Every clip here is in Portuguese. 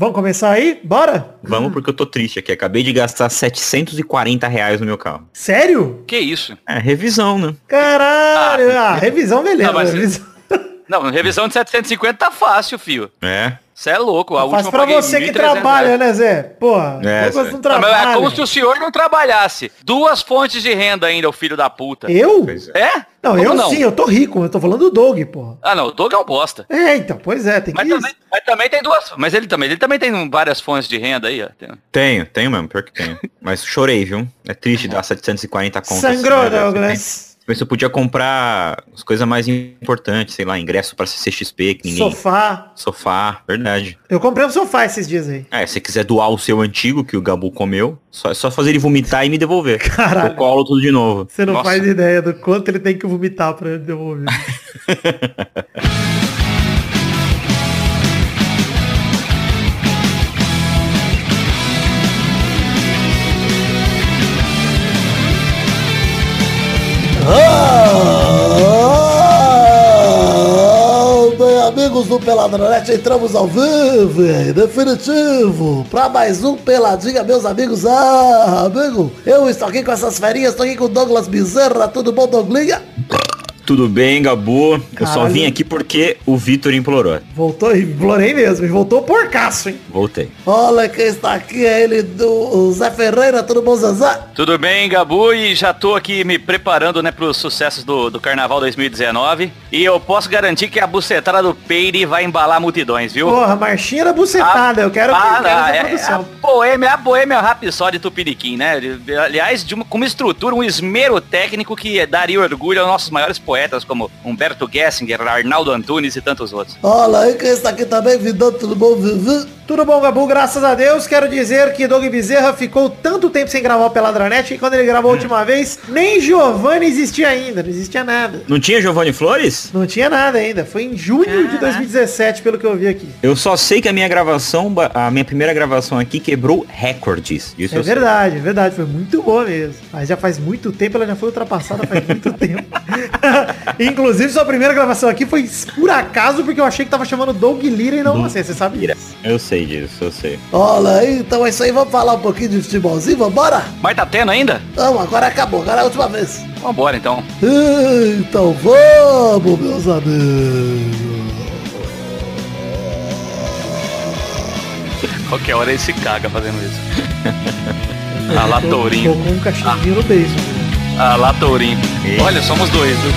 Vamos começar aí? Bora? Vamos porque eu tô triste aqui. Acabei de gastar 740 reais no meu carro. Sério? Que isso? É, revisão, né? Caralho! Ah, revisão, beleza. Não, mas- revisão. Não, revisão de 750 tá fácil, fio. É. Você é louco. A Faz pra você que 1.300 trabalha, reais. né, Zé? Porra, É, é, Zé. não Não, trabalha. mas é como se o senhor não trabalhasse. Duas fontes de renda ainda, o filho da puta. Eu? Pois é. É? Não, Como eu sim, eu tô rico, eu tô falando do Doug, porra. Ah, não, o Doug é um bosta. É, então, pois é, tem que Mas também, mas também tem duas. Mas ele também, ele também tem várias fontes de renda aí, ó. Tenho, tenho mesmo, pior que tenho. Mas chorei, viu? É triste dar 740 contas. Sangrou, né? Douglas. Mas eu podia comprar as coisas mais importantes, sei lá, ingresso pra CCXP, que ninguém... Sofá. Sofá, verdade. Eu comprei um sofá esses dias aí. É, se você quiser doar o seu antigo, que o Gabu comeu, só, é só fazer ele vomitar e me devolver. Caralho. Eu colo tudo de novo. Você não Nossa. faz ideia do quanto ele tem que vomitar pra devolver. Bem, amigos do Peladronete, entramos ao vivo, definitivo, pra mais um Peladinha, meus amigos. Ah, amigo, eu estou aqui com essas ferinhas, estou aqui com o Douglas Bezerra, tudo bom, Douglinha? Tudo bem, Gabu? Eu só Caralho. vim aqui porque o Vitor implorou. voltou, implorei mesmo, e voltou porcaço, hein? Voltei. Olha quem está aqui, é ele do Zé Ferreira, tudo bom, Zezé? Tudo bem, Gabu? E já tô aqui me preparando, né, pros sucessos do, do Carnaval 2019. E eu posso garantir que a bucetada do Peire vai embalar multidões, viu? Porra, marchinha da bucetada, eu quero, Ah, eu quero não, essa é, produção. a Boêmia, a Boêmia Rhapsody Tupiniquim, né? Aliás, de uma, com uma estrutura, um esmero técnico que daria orgulho aos nossos maiores poetas, como Humberto Gessinger, Arnaldo Antunes e tantos outros. Olha aí quem está aqui também, Vidão, tudo bom, Vivi? Tudo bom, Gabu? Graças a Deus. Quero dizer que Doug Bezerra ficou tanto tempo sem gravar o Peladranet que quando ele gravou a última vez, nem Giovanni existia ainda, não existia nada. Não tinha Giovanni Flores? Não tinha nada ainda. Foi em junho de 2017, pelo que eu vi aqui. Eu só sei que a minha gravação, a minha primeira gravação aqui quebrou recordes. Isso É verdade, é verdade. Foi muito boa mesmo. Mas já faz muito tempo, ela já foi ultrapassada faz muito tempo. Inclusive, sua primeira gravação aqui foi por acaso, porque eu achei que tava chamando Doug Lira e não você. Você sabe disso. Eu sei disso, eu sei. Olha aí, então é isso aí, vamos falar um pouquinho de futebolzinho, vambora? Mas tá tendo ainda? Vamos, agora acabou, agora é a última vez. Vambora, então. Então vamos, meus amigos. Qualquer hora ele se caga fazendo isso. Ah lá, Tourinho. Tô com um cachimbo no beijo. Ah lá, Tourinho. Eita. Olha, somos dois, viu?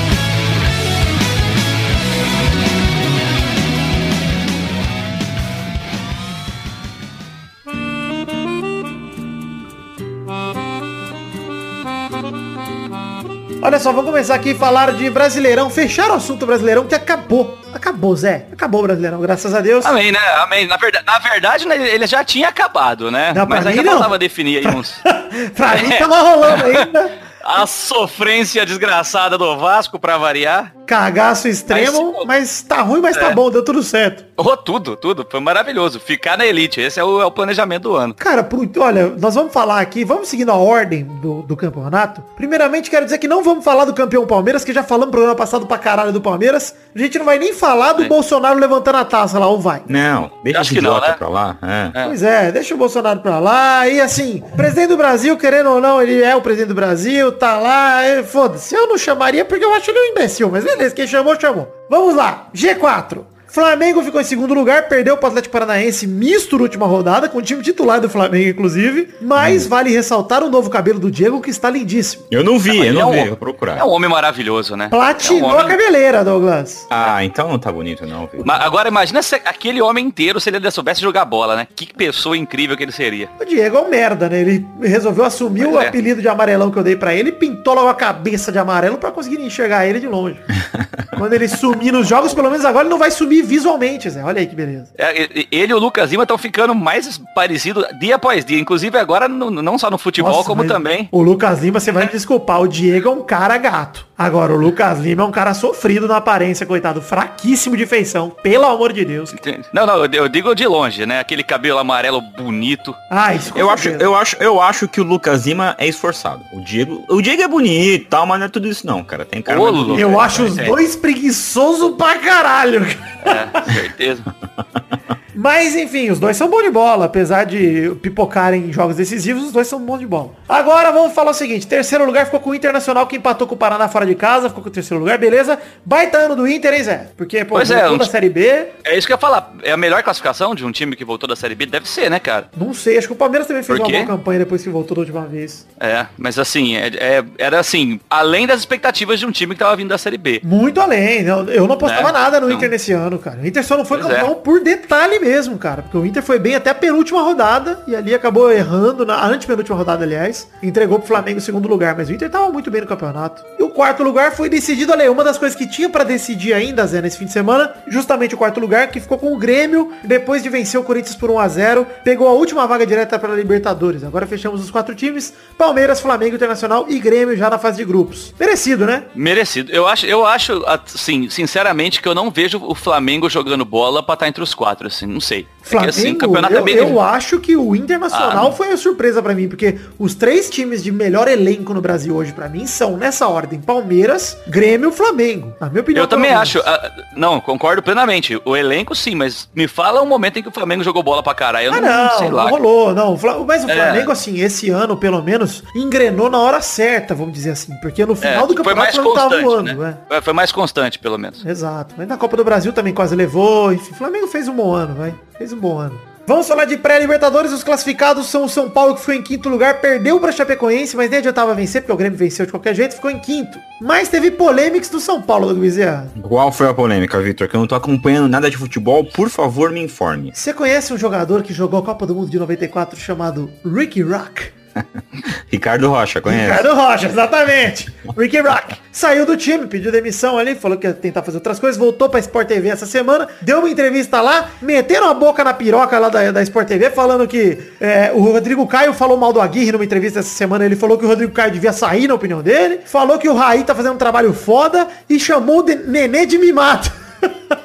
Olha só, vamos começar aqui a falar de Brasileirão. Fechar o assunto Brasileirão que acabou. Acabou, Zé. Acabou o Brasileirão, graças a Deus. Amém, né? Amém. Na verdade, na verdade né, ele já tinha acabado, né? Não, Mas ainda não. faltava definir aí uns... pra mim tava rolando ainda. A sofrência desgraçada do Vasco, pra variar. Cagaço extremo, Mas- mas tá ruim, mas tá É. bom, deu tudo certo. Oh, tudo, tudo. Foi maravilhoso. Ficar na elite. Esse é o, é o planejamento do ano. Cara, pro- olha, nós vamos falar aqui, vamos seguindo a ordem do, do campeonato. Primeiramente, quero dizer que não vamos falar do campeão Palmeiras, que já falamos no programa passado pra caralho do Palmeiras. A gente não vai nem falar do É. Bolsonaro levantando a taça lá, ou vai? Não, deixa Acho esse que não, idiota né? pra lá. É. É. Pois é, deixa o Bolsonaro pra lá. E assim, presidente do Brasil, querendo ou não, ele é o presidente do Brasil, tá lá. Foda-se, eu não chamaria porque eu acho ele um imbecil, mas beleza, quem chamou, chamou. Vamos lá, G4. Flamengo ficou em segundo lugar, perdeu pro Atlético Paranaense misto na última rodada, com o time titular do Flamengo, inclusive. Mas vale ressaltar o novo cabelo do Diego, que está lindíssimo. Eu não vi, eu Ele não é vi, um- vou procurar. É um homem maravilhoso, né? Platinou É um a homem- cabeleira, Douglas. Ah, então não tá bonito não, viu? Ma- Agora imagina se aquele homem inteiro, se ele ainda soubesse jogar bola, né? Que pessoa incrível que ele seria. O Diego é um merda, né? Ele resolveu assumir o Pois é. apelido de amarelão que eu dei pra ele e pintou logo a cabeça de amarelo pra conseguir enxergar ele de longe. Quando ele sumir nos jogos, pelo menos agora ele não vai sumir visualmente, Zé. Olha aí que beleza. É, ele e o Lucas Lima estão ficando mais parecidos dia após dia. Inclusive agora, no- não só no futebol, Nossa, como também. O Lucas Lima, você vai me desculpar, o Diego é um cara gato. Agora, o Lucas Lima é um cara sofrido na aparência, coitado. Fraquíssimo de feição, pelo amor de Deus. Não, não, eu, digo de longe, né? Aquele cabelo amarelo bonito. Ah, isso Eu acho, eu, acho, eu acho que o Lucas Lima é esforçado. O Diego, o Diego é bonito e tal, mas não é tudo isso não, cara. Tem cara Ô. Eu acho os É. dois preguiçosos pra caralho. É, certeza. Mas, enfim, os dois são bons de bola. Apesar de pipocarem em jogos decisivos, os dois são bons de bola. Agora vamos falar o seguinte. Terceiro lugar ficou com o Internacional, que empatou com o Paraná fora de casa. Ficou com o terceiro lugar, beleza. Baita ano do Inter, hein, Zé? Porque, pô, Pois é, voltou um da Série B. É isso que eu ia falar. É a melhor classificação de um time que voltou da Série B? Deve ser, né, cara? Não sei, acho que o Palmeiras também fez uma boa campanha depois que voltou da última vez. É, mas assim, é- é- era assim, além das expectativas de um time que tava vindo da Série B. Muito além. Eu, eu não apostava Né? nada no Então- Inter nesse ano, cara. O Inter só não foi Pois campeão é. por detalhe mesmo, cara. Porque o Inter foi bem até a penúltima rodada e ali acabou errando, na antepenúltima rodada, aliás. Entregou pro Flamengo o segundo lugar. Mas o Inter tava muito bem no campeonato. E o quarto lugar foi decidido, olha aí, uma das coisas que tinha pra decidir ainda, Zé, nesse fim de semana, justamente o quarto lugar, que ficou com o Grêmio, depois de vencer o Corinthians por 1 a 0 pegou a última vaga direta para Libertadores. Agora fechamos os quatro times, Palmeiras, Flamengo, Internacional e Grêmio já na fase de grupos. Merecido, né? Merecido. Eu acho, eu acho, assim, sinceramente, que eu não vejo o Flamengo jogando bola pra estar entre os quatro, assim, não sei. É que, Flamengo, assim, o campeonato eu, é bem... eu acho que o Internacional Ah. foi a surpresa pra mim, porque os três times de melhor elenco no Brasil hoje pra mim são, nessa ordem, Palmeiras, Grêmio e Flamengo. Na minha opinião. Eu também acho. ah, não, concordo plenamente. O elenco sim, mas me fala um momento em que o Flamengo jogou bola pra caralho. Eu Ah, não, não, sei não lá. rolou, não. O Fla- Mas o É. Flamengo, assim, esse ano, pelo menos, engrenou na hora certa, vamos dizer assim. Porque no É, final do foi campeonato mais o Flamengo tava voando, né? é. Foi mais constante, pelo menos. Exato. Mas na Copa do Brasil também quase levou. Enfim, o Flamengo fez um bom ano, vai. Fez bom ano. Vamos falar de pré-libertadores. Os classificados são o São Paulo, que ficou em quinto lugar. Perdeu para Chapecoense, mas nem adiantava vencer, porque o Grêmio venceu de qualquer jeito. Ficou em quinto. Mas teve polêmicas do São Paulo, Douglas Bezerra. Qual foi a polêmica, Vitor? Que eu não tô acompanhando nada de futebol, por favor, me informe. Você conhece um jogador que jogou a Copa do Mundo de 94 chamado Ricky Rock? Ricardo Rocha, conhece? Ricardo Rocha, exatamente. Ricky Rock. Saiu do time, pediu demissão ali, falou que ia tentar fazer outras coisas, voltou pra Sport TV essa semana, deu uma entrevista lá, meteram a boca na piroca lá da, da Sport TV, falando que é, o Rodrigo Caio falou mal do Aguirre numa entrevista essa semana, ele falou que o Rodrigo Caio devia sair, na opinião dele, falou que o Raí tá fazendo um trabalho foda e chamou o Nenê de mimado.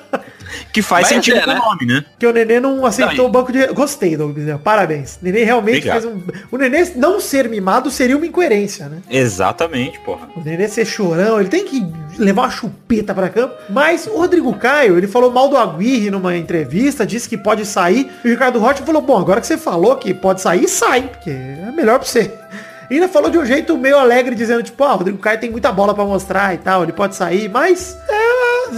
Que faz Mas sentido é, com o né? nome, né? Que o Nenê não aceitou Não, o banco de... Gostei, Douglas Bezerra. Parabéns. Nenê realmente Obrigado. fez um... O Nenê não ser mimado seria uma incoerência, né? Exatamente, porra. O Nenê ser chorão, ele tem que levar uma chupeta pra campo. Mas o Rodrigo Caio, ele falou mal do Aguirre numa entrevista, disse que pode sair. E o Ricardo Rocha falou, bom, agora que você falou que pode sair, sai, porque é melhor pra você. E ainda falou de um jeito meio alegre, dizendo, tipo, ah, o Rodrigo Caio tem muita bola pra mostrar e tal, ele pode sair, mas é,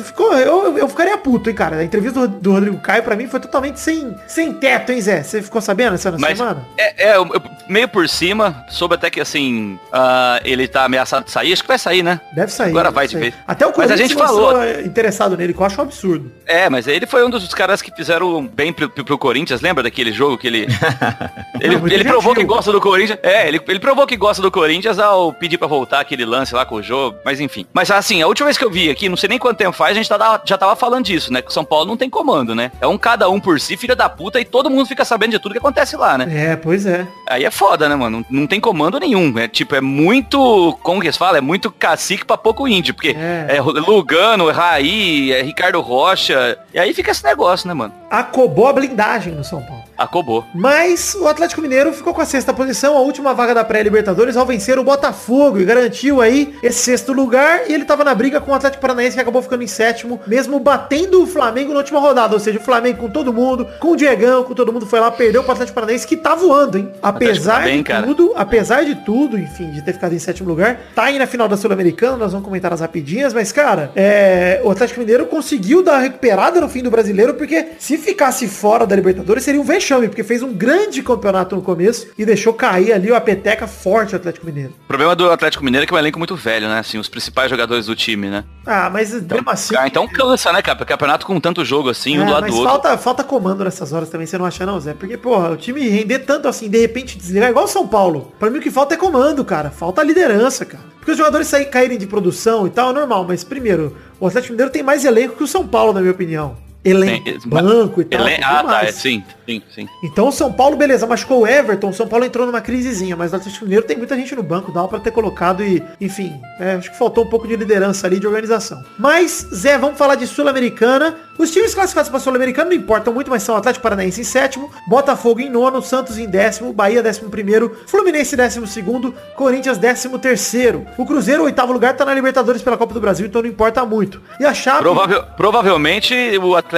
ficou, eu, eu ficaria puto, hein, cara. A entrevista do, do Rodrigo Caio, pra mim, foi totalmente sem, sem teto, hein, Zé? Você ficou sabendo essa Mas semana? é, é, eu- eu- meio por cima, soube até que assim, ah, ele tá ameaçado de sair, acho que vai sair, né? Deve sair. Agora deve vai de sair. vez. Até o Mas a Corinthians gente falou. interessado nele, que eu acho um absurdo. É, mas ele foi um dos caras que fizeram bem pro, pro Corinthians, lembra daquele jogo que ele. ele, muito ele provou que gosta do Corinthians. É, ele, ele provou que gosta do Corinthians ao pedir pra voltar aquele lance lá com o jogo, mas enfim. Mas assim, a última vez que eu vi aqui, não sei nem quanto tempo faz, a gente tá- já tava falando disso, né? Que o São Paulo não tem comando, né? É um cada um por si, filha da puta, e todo mundo fica sabendo de tudo que acontece lá, né? É, pois é. Aí é foda, né, mano? Não, tem comando nenhum. É tipo, é muito. Como que eles falam? É muito cacique pra pouco índio. Porque É. é, Lugano, Raí, é Ricardo Rocha. E aí fica esse negócio, né, mano? Acobou a blindagem no São Paulo. Acobou. Mas o Atlético Mineiro ficou com a sexta posição, a última vaga da pré-Libertadores, ao vencer o Botafogo e garantiu aí esse sexto lugar. E ele tava na briga com o Atlético Paranaense, que acabou ficando em sétimo, mesmo batendo o Flamengo na última rodada. Ou seja, o Flamengo com todo mundo, com o Diegão, com todo mundo foi lá, perdeu pro Atlético Paranaense, que tá voando, hein? Apesar tá bem, de cara. tudo, apesar de tudo, enfim, de ter ficado em sétimo lugar, tá aí na final da Sul-Americana, nós vamos comentar as rapidinhas, mas, cara, é, o Atlético Mineiro conseguiu dar recuperada no fim do brasileiro, porque se ficasse fora da Libertadores seria um vexame, porque fez um grande campeonato no começo e deixou cair ali a peteca forte o Atlético Mineiro. O problema do Atlético Mineiro é que é um elenco muito velho, né? Assim, os principais jogadores do time, né? Ah, mas mesmo assim... Ah, então cansa, né, cara? Porque campeonato com tanto jogo assim, um É, do lado mas do outro. falta, falta comando nessas horas também, você não acha não, Zé? Porque, porra, o time render tanto assim, de repente desligar, igual o São Paulo. Pra mim o que falta é comando, cara. Falta liderança, cara. Porque os jogadores saírem, caírem de produção e tal, é normal. Mas, primeiro, o Atlético Mineiro tem mais elenco que o São Paulo, na minha opinião. Elenco, Tem- banco e tal. Ele- tem Ah, tá, é, sim, sim, sim. Então o São Paulo, beleza, machucou o Everton, o São Paulo entrou numa crisezinha, mas o Atlético Mineiro tem muita gente no banco, dá pra ter colocado e, enfim, é, acho que faltou um pouco de liderança ali, de organização. Mas, Zé, vamos falar de Sul-Americana. Os times classificados para Sul-Americana não importam muito, mas são Atlético Paranaense em sétimo, Botafogo em nono, Santos em décimo, Bahia décimo primeiro, Fluminense décimo segundo, Corinthians décimo terceiro. O Cruzeiro, oitavo lugar, tá na Libertadores pela Copa do Brasil, então não importa muito. E a Chape... Provável- provavelmente o, Atlético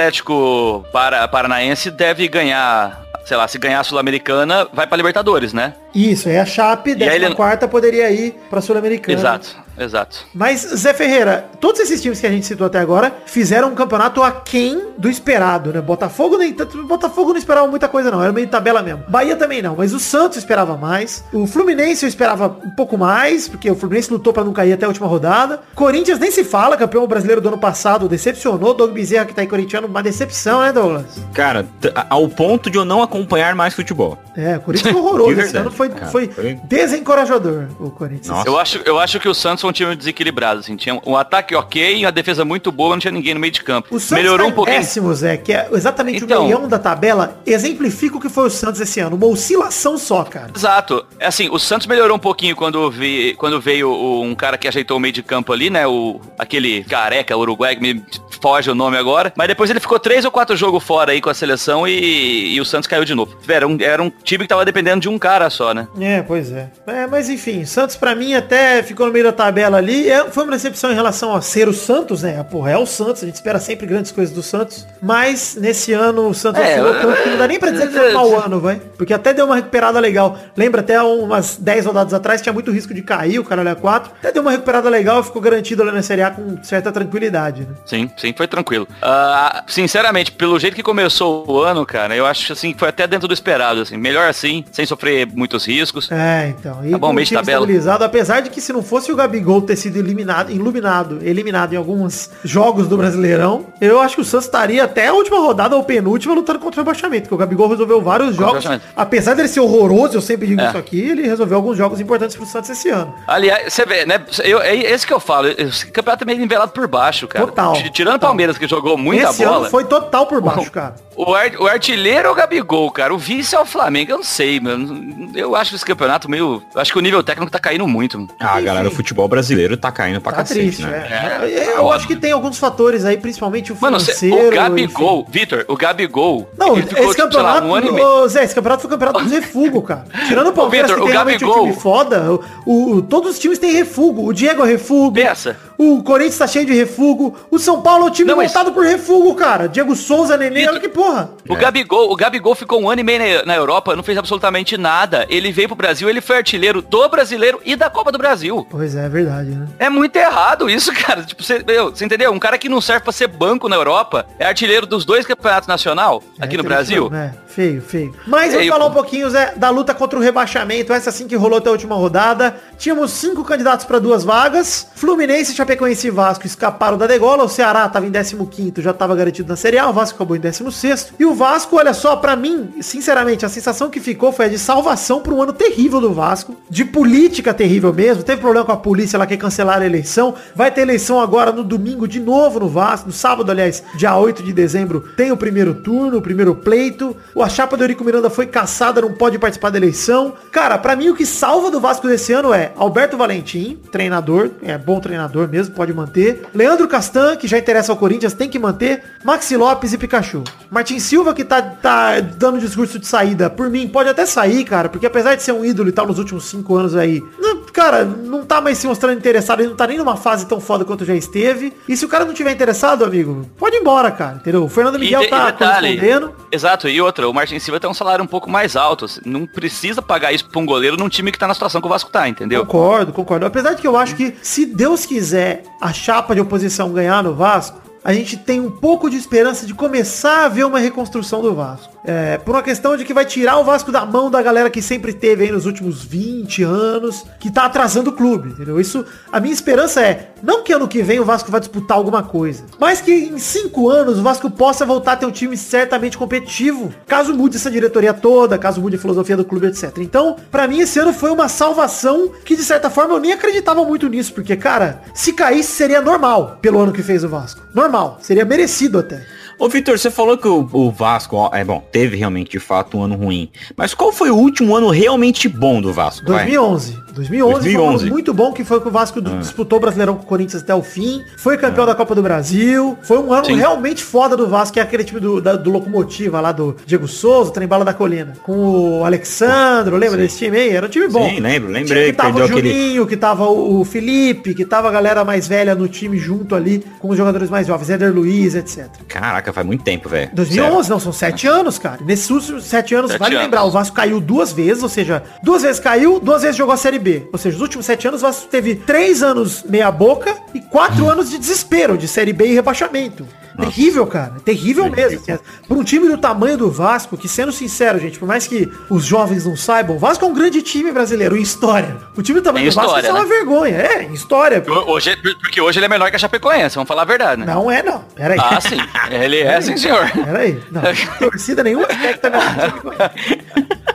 para, Paranaense deve ganhar, sei lá, se ganhar a Sul-Americana, vai pra Libertadores, né? Isso, é a Chape, aí ele- 14 quarta poderia ir pra Sul-Americana. Exato, exato. Mas, Zé Ferreira, todos esses times que a gente citou até agora fizeram um campeonato aquém do esperado, né? Botafogo nem tanto. Botafogo não esperava muita coisa, não. Era meio tabela mesmo. Bahia também não, mas o Santos esperava mais. O Fluminense eu esperava um pouco mais, porque o Fluminense lutou pra não cair até a última rodada. Corinthians nem se fala, campeão brasileiro do ano passado, decepcionou. Doug Bezerra, que tá em corintiano, uma decepção, né, Douglas? Cara, ao ponto de eu não acompanhar mais futebol. É, o Corinthians foi horroroso. Esse ano foi, cara. foi Foi- desencorajador, o Corinthians. Nossa. Eu acho, eu acho que o Santos foi um time desequilibrado, assim. Tinha um ataque ok, uma defesa muito boa, não tinha ninguém no meio de campo. O Santos Melhorou tá um pouquinho. décimo, Zé, que é exatamente Então. o meião da tabela, exemplifica o que foi o Santos esse ano. Uma oscilação só, cara. Exato. É assim, o Santos melhorou um pouquinho quando, vi, quando veio um cara que ajeitou o meio de campo ali, né? O, aquele careca uruguai, que me foge o nome agora. Mas depois ele ficou três ou quatro jogos fora aí com a seleção e, e o Santos caiu de novo. Era um, era um time que tava dependendo de um cara só, né? É, pois é. É, mas enfim, Santos pra mim até ficou no meio da tabela ali. É, foi uma decepção em relação a ser o Santos, né? Porra, é o Santos, a gente espera sempre grandes coisas do Santos. Mas nesse ano o Santos É, oscilou tanto que não dá nem pra dizer que foi um mau ano, vai. Porque até deu uma recuperada legal. Lembra até umas 10 rodadas atrás tinha muito risco de cair, o caralho é 4. Até deu uma recuperada legal e ficou garantido ali na Série A com certa tranquilidade, né? Sim, sim, foi tranquilo. Ah, sinceramente, pelo jeito que começou o ano, cara, eu acho assim que foi até dentro do esperado, assim. Melhor assim, sem sofrer muitos riscos. É, então. E Tá bom, meio de tabela. estabilizado, apesar de que se não fosse o Gabigol ter sido eliminado, iluminado, eliminado em alguns jogos do Brasileirão, eu acho que o Santos estaria até a última rodada ou penúltima lutando contra o rebaixamento, porque o Gabigol resolveu vários jogos. Apesar dele ser horroroso, eu sempre digo É. isso aqui, ele resolveu alguns jogos importantes pro Santos esse ano. Aliás, você vê, né? Eu, é esse que eu falo. Esse campeonato é meio nivelado por baixo, cara. Total, Tirando o. Palmeiras, que jogou muita esse bola. ano foi total por baixo, cara. O, ar- o artilheiro é o Gabigol, cara. O vice é o Flamengo. Eu não sei, mano. Eu acho esse campeonato meio. eu Acho que o nível técnico tá caindo muito. Ah, Enfim. galera, o futebol brasileiro tá caindo pra Tá cacete, triste, né? é. É, Eu tá acho que tem alguns fatores aí, principalmente o Mano, cê- financeiro. o Gabigol, Vitor, o Gabigol. Não, ele ficou, esse tipo, sei lá, campeonato, um ano e meio. ô, Zé, esse campeonato foi o campeonato dos refugos, cara. Tirando o Palmeiras, Vitor, que tem o realmente um Gabigol- time foda, o, o- todos os times têm refugo. O Diego é refugo. Pensa. O Corinthians tá cheio de refugo. O São Paulo é um time Não, mas- montado por refugo, cara. Diego Souza, Nenê, Vitor- olha que porra. O Gabigol, o Gabigol ficou um ano e meio na, na Europa, não fez absolutamente nada. Ele veio pro Brasil, ele foi artilheiro do brasileiro e da Copa do Brasil. Pois é, é verdade, né? É muito errado isso, cara. Tipo, você, meu, você entendeu? Um cara que não serve pra ser banco na Europa é artilheiro dos dois campeonatos nacional aqui É, no triste, Brasil. né? Feio, feio. Mas vamos Feio, falar pô. um pouquinho, Zé, da luta contra o rebaixamento. Essa sim que rolou até a última rodada. Tínhamos cinco candidatos para duas vagas. Fluminense, Chapecoense e Vasco escaparam da degola. O Ceará tava em 15º, já tava garantido na Série A. O Vasco acabou em 16º. E o Vasco, olha só, pra mim, sinceramente, a sensação que ficou foi a de salvação para um ano terrível do Vasco. De política terrível mesmo. Teve problema com a polícia lá que cancelaram a eleição. Vai ter eleição agora no domingo de novo no Vasco. No sábado, aliás, dia 8 de dezembro, tem o primeiro turno, o primeiro pleito. A chapa do Eurico Miranda foi caçada, não pode participar da eleição. Cara, pra mim o que salva do Vasco desse ano é Alberto Valentim, treinador, é bom treinador mesmo, pode manter. Leandro Castan, que já interessa ao Corinthians, tem que manter. Maxi Lopes e Pikachu. Martin Silva, que tá, tá dando discurso de saída, por mim, pode até sair, cara, porque apesar de ser um ídolo e tal nos últimos cinco anos aí, não- cara, não tá mais se mostrando interessado, ele não tá nem numa fase tão foda quanto já esteve. E se o cara não tiver interessado, amigo, pode ir embora, cara, entendeu? O Fernando Miguel de- tá correspondendo. Exato, e outra, o Martin Silva tem um salário um pouco mais alto. assim, Não precisa pagar isso pra um goleiro num time que tá na situação que o Vasco tá, entendeu? Concordo, concordo. Apesar de que eu acho que se Deus quiser a chapa de oposição ganhar no Vasco, a gente tem um pouco de esperança de começar a ver uma reconstrução do Vasco. É, por uma questão de que vai tirar o Vasco da mão da galera que sempre teve aí nos últimos 20 anos, que tá atrasando o clube, entendeu? Isso, a minha esperança é, não que ano que vem o Vasco vai disputar alguma coisa, mas que em 5 anos o Vasco possa voltar a ter um time certamente competitivo, caso mude essa diretoria toda, caso mude a filosofia do clube, etc. Então, pra mim esse ano foi uma salvação que de certa forma eu nem acreditava muito nisso, porque, cara, se caísse seria normal pelo ano que fez o Vasco. Normal, seria merecido até. Ô, Vitor, você falou que o, o Vasco, é bom, teve realmente de fato um ano ruim. Mas qual foi o último ano realmente bom do Vasco? vai? 2011. 2011, 2011. foi um ano 2011. muito bom, que foi que o Vasco Ah. disputou o Brasileirão com o Corinthians até o fim, foi campeão da Copa do Brasil, foi um ano Sim. realmente foda do Vasco, que é aquele time do, da- do Locomotiva lá, do Diego Souza, Trembala da Colina, com o Alexandro, lembra desse time aí? Era um time bom. Sim, lembro, lembrei Que tava o perdeu aquele- Juninho, que tava o o Felipe, que tava a galera mais velha no time junto ali, com os jogadores mais jovens, Éder Luiz, etc. Caraca, faz muito tempo, velho. 2011, não, são sete anos, cara. Nesses últimos sete anos, Sete vale anos. lembrar, o Vasco caiu duas vezes, ou seja, duas vezes caiu, duas vezes jogou a Série B. Ou seja, os últimos sete anos, o Vasco teve três anos meia boca e quatro anos de desespero, de Série B e rebaixamento. Terrível, cara. Terrível mesmo. assim, Por um time do tamanho do Vasco, que sendo sincero, gente, por mais que os jovens não saibam, o Vasco é um grande time brasileiro em história. O time do tamanho Em do Vasco isso é uma né? vergonha. É, em história. Hoje, porque hoje ele é menor que a Chapecoense, vamos falar a verdade, né? Não é, não. Pera aí. Ah, sim. Ele é, sim, senhor. Peraí. Não, torcida nenhuma expecta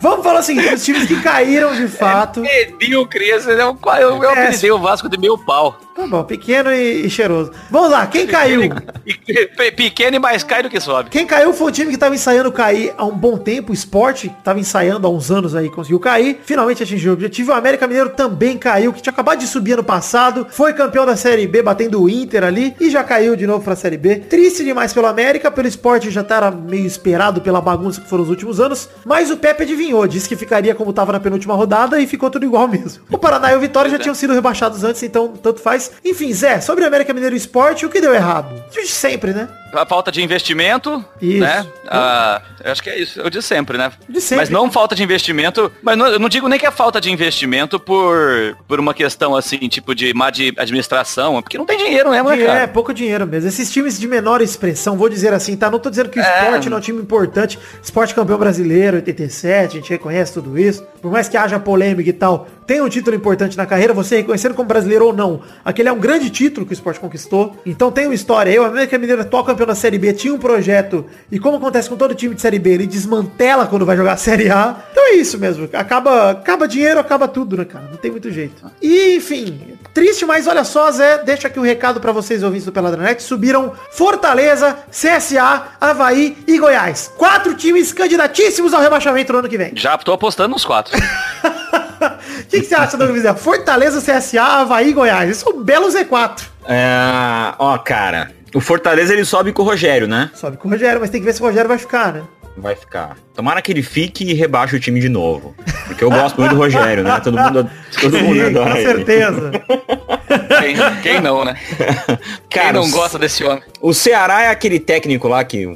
Vamos falar o seguinte, os times que caíram de fato. Medíocre, esse é o qual eu, eu É, o Vasco de meu pau. Tá bom, pequeno e, e cheiroso. Vamos lá, quem caiu? Pe- Pequeno e mais cai do que sobe. Quem caiu foi o time que tava ensaiando cair há um bom tempo, o Sport, que tava ensaiando há uns anos aí, conseguiu cair, finalmente atingiu o objetivo. O América Mineiro também caiu, que tinha acabado de subir ano passado, foi campeão da Série B, batendo o Inter ali, e já caiu de novo pra Série B. Triste demais pelo América, pelo Sport já era meio esperado pela bagunça que foram os últimos anos, mas o Pepe adivinhou, disse que ficaria como tava na penúltima rodada e ficou tudo igual mesmo. O Paraná e o Vitória já tinham sido rebaixados antes, então tanto faz. Enfim, Zé, sobre o América Mineiro e Sport, o que deu errado? De sempre, né? A falta de investimento, Isso. né? Ah, eu acho que é isso, eu de sempre, né? De sempre. Mas não falta de investimento, mas não- eu não digo nem que é falta de investimento por, por uma questão assim, tipo de má de administração, porque não tem dinheiro mesmo, né, Dinheiro, é, cara? pouco dinheiro mesmo. Esses times de menor expressão, vou dizer assim, tá? Não tô dizendo que o É. esporte não é um time importante. Esporte campeão brasileiro, 87, a gente reconhece tudo isso. Por mais que haja polêmica e tal, tem um título importante na carreira, você reconhecendo como brasileiro ou não. Aquele é um grande título que o esporte conquistou. Então tem uma história. Eu, o América Mineiro, atual campeão da Série B, tinha um projeto. E como acontece com todo time de Série B, ele desmantela quando vai jogar a Série A. Então é isso mesmo. Acaba, acaba dinheiro, acaba tudo, né, cara? Não tem muito jeito. E, enfim, triste, mas olha só, Zé, deixa aqui o recado pra vocês ouvintes do Peladranet. Subiram Fortaleza, CSA, Havaí e Goiás. Quatro times candidatíssimos ao rebaixamento no ano que vem. Já tô apostando nos quatro. O que, que você acha, Douglas? Fortaleza, CSA, Havaí e Goiás. Isso é um belo Z4. É, ó, cara, o Fortaleza ele sobe com o Rogério, né? Sobe com o Rogério, mas tem que ver se o Rogério vai ficar, né? Vai ficar. Tomara que ele fique e rebaixe o time de novo. Porque eu gosto muito do Rogério, né? Todo mundo, todo mundo Sim, adora com certeza. Quem, quem não, né? Quem Cara, não os- gosta desse homem? O Ceará é aquele técnico lá que.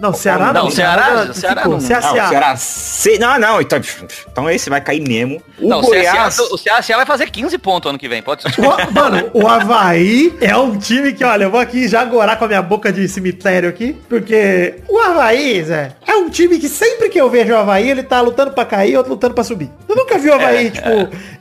Não, Ceará Não, não. Ceará- Ceará não. CSA. Ah, o Ceará. Se... Não, não, então, então esse vai cair mesmo. O não, Goiás. o CSA vai fazer 15 pontos ano que vem, pode O- mano, o Havaí é um time que, olha, eu vou aqui já agorar com a minha boca de cemitério aqui, porque o Havaí, Zé, é um time que sempre que eu vejo o Havaí, ele tá lutando pra cair, outro lutando pra subir. Eu nunca vi o Havaí, tipo,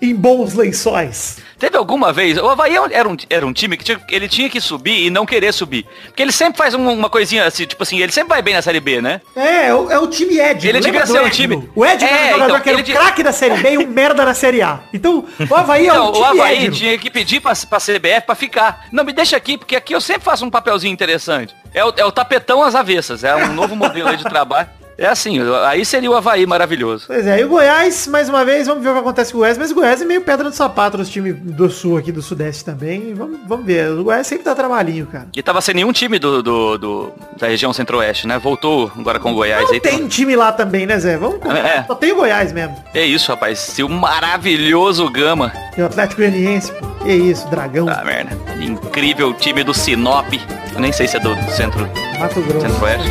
em bons lençóis. Teve alguma vez, o Havaí era um, era um time que tinha, ele tinha que subir e não querer subir. Porque ele sempre faz uma, uma coisinha assim, tipo assim, ele sempre vai bem na Série B, né? É, é o, é o time Edno. Ele devia lembra do ser um Edno? time- O É, era um jogador então, que era ele o de- craque da Série B e um merda na Série A. Então, o Havaí é um o time Havaí Edno. tinha que pedir pra, pra CBF pra ficar. Não, me deixa aqui, porque aqui eu sempre faço um papelzinho interessante. É o, é o tapetão às avessas, é um novo modelo aí de trabalho. É assim, aí seria o Havaí maravilhoso. Pois é, e o Goiás, mais uma vez, vamos ver o que acontece com o Goiás, mas o Goiás é meio pedra do sapato dos times do sul aqui, do sudeste também. Vamos, vamos ver, o Goiás sempre dá trabalhinho, cara. E tava sem nenhum time do, do, do- da região centro-oeste, né? Voltou agora com o Goiás Não aí. tem time lá também, né, Zé? Vamos com... É. Só tem o Goiás mesmo. É isso, rapaz. Se o maravilhoso Gama. Tem o Atlético Goianiense, pô. Que isso, Dragão, Ah, merda. Incrível time do Sinop. Eu nem sei se é do centro, Mato Grosso. centro-oeste.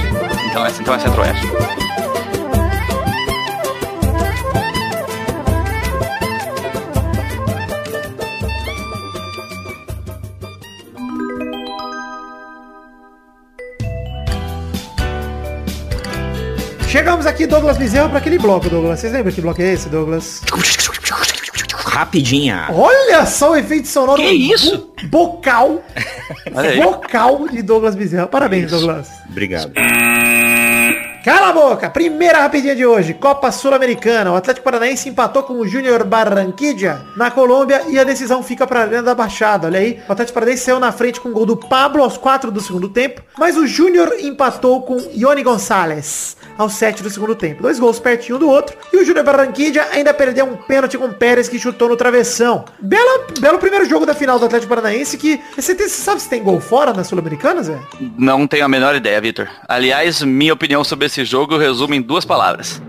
Então é, então é centro-oeste. Chegamos aqui, Douglas Bezerra, pra aquele bloco, Douglas. Vocês lembram que bloco é esse, Douglas? Rapidinha. Olha só o efeito sonoro Que isso? bo- bocal. Bocal de Douglas Bezerra. Parabéns, Douglas. Obrigado. Cala a boca! Primeira rapidinha de hoje. Copa Sul-Americana. O Atlético Paranaense empatou com o Júnior Barranquilla na Colômbia e a decisão fica para a Arena da Baixada. Olha aí, o Atlético Paranaense saiu na frente com o gol do Pablo aos 4 do segundo tempo, mas o Júnior empatou com Ione Gonçalves aos 7 do segundo tempo. Dois gols pertinho do outro. E o Júnior Barranquilla ainda perdeu um pênalti com o Pérez que chutou no travessão. Belo, belo primeiro jogo da final do Atlético Paranaense que... Você, tem, você sabe se tem gol fora na Sul-Americana, Zé? Não tenho a menor ideia, Vitor. Aliás, minha opinião sobre esse jogo resume em duas palavras.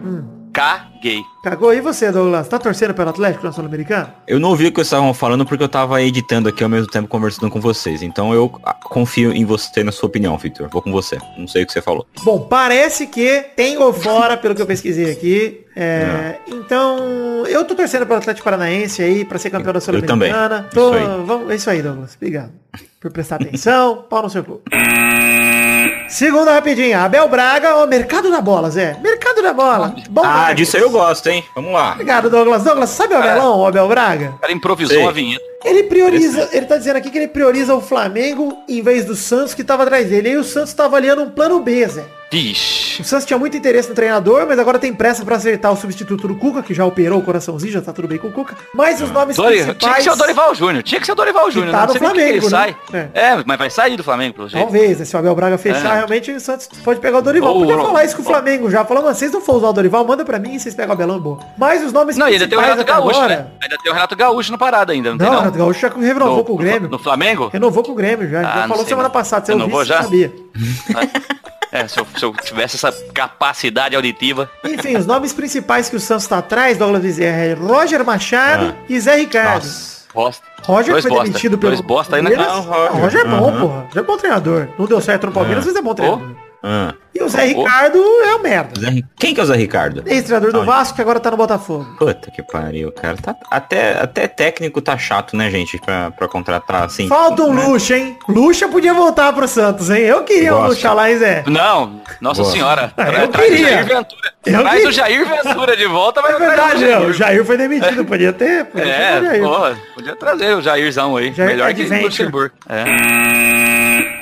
Caguei. Cagou. E você, Douglas? Tá torcendo pelo Atlético na Sul-Americana? Eu não ouvi o que vocês estavam falando porque eu tava editando aqui ao mesmo tempo conversando com vocês. Então eu ah, confio em você na sua opinião, Victor. Vou com você. Não sei o que você falou. Bom, parece que tem gol fora, pelo que eu pesquisei aqui. É, Então, eu tô torcendo pelo Atlético Paranaense aí pra ser campeão da Sul-Americana. também. Tô- Isso aí. vamos- É isso aí, Douglas. Obrigado por prestar atenção. Pau no seu cu. Segunda rapidinha. Abel Braga, ó, mercado da bola, Zé. Mercado da bola. Bom Ah, Marcos. disso aí eu gosto, hein? Vamos lá. Obrigado, Douglas. Douglas, sabe o Abelão, o Abel Braga? O cara improvisou Sei. uma vinheta. Ele prioriza, ele tá dizendo aqui que ele prioriza o Flamengo em vez do Santos que tava atrás dele. E aí o Santos tá avaliando um plano B, Zé. O Santos tinha muito interesse no treinador, mas agora tem pressa pra acertar o substituto do Cuca, que já operou o coraçãozinho, já tá tudo bem com o Cuca. Mas os nomes Dori... principais... Tinha que ser o Dorival Júnior. Tinha que ser o Dorival Júnior. tá Não no Flamengo, ele sai. né? É. mas vai sair do Flamengo, pelo jeito. Talvez, né? se o Abel Braga fechar, É. realmente o Santos pode pegar o Dorival. Ou- Podia ou- falar isso com o ou- Flamengo já. Falando, "Mano, vocês não for usar o Dorival, manda pra mim e vocês pegam o Abelão boa. Mas os nomes Não, e ainda tem o principais Renato Gaúcho, agora... né? Ainda tem o Renato Gaúcho no parada ainda, não, Não, tem o não? Renato Gaúcho já renovou No- com o Grêmio. No Flamengo? Renovou com o Grêmio já. Ah, já não falou semana não. passada. Já? você sabia. É, se eu, se eu tivesse essa capacidade auditiva. Enfim, os nomes principais que o Santos tá atrás, Douglas Bezerra, é Roger Machado Ah. e Zé Ricardo. Nossa, bosta. Roger Dois foi bosta. demitido pelo Dois bosta. Ah, Ah, Roger. Roger é bom, Aham. porra. Roger é bom treinador. Não deu certo no Palmeiras, mas é bom treinador. Ah. E o Zé. Ricardo é o merda. Zé Quem que é o Zé Ricardo? Ex-treinador do? Vasco, que agora tá no Botafogo. Puta que pariu, cara. Tá, até, até técnico tá chato, né, gente? Pra, pra contratar assim. Falta um né? Lucha, hein? Lucha podia voltar pro Santos, hein? Eu queria um Gosto. Lucha lá, hein, Zé? Não, nossa Boa. senhora. Ah, eu Traz queria. o Jair Ventura. Eu Traz queria. o Jair Ventura de volta, mas É verdade, o não. O Jair. Foi demitido, podia ter. Podia ter o É, Jair. porra, podia trazer o Jairzão aí. Jair Melhor que Adventure. o Luxemburgo. É.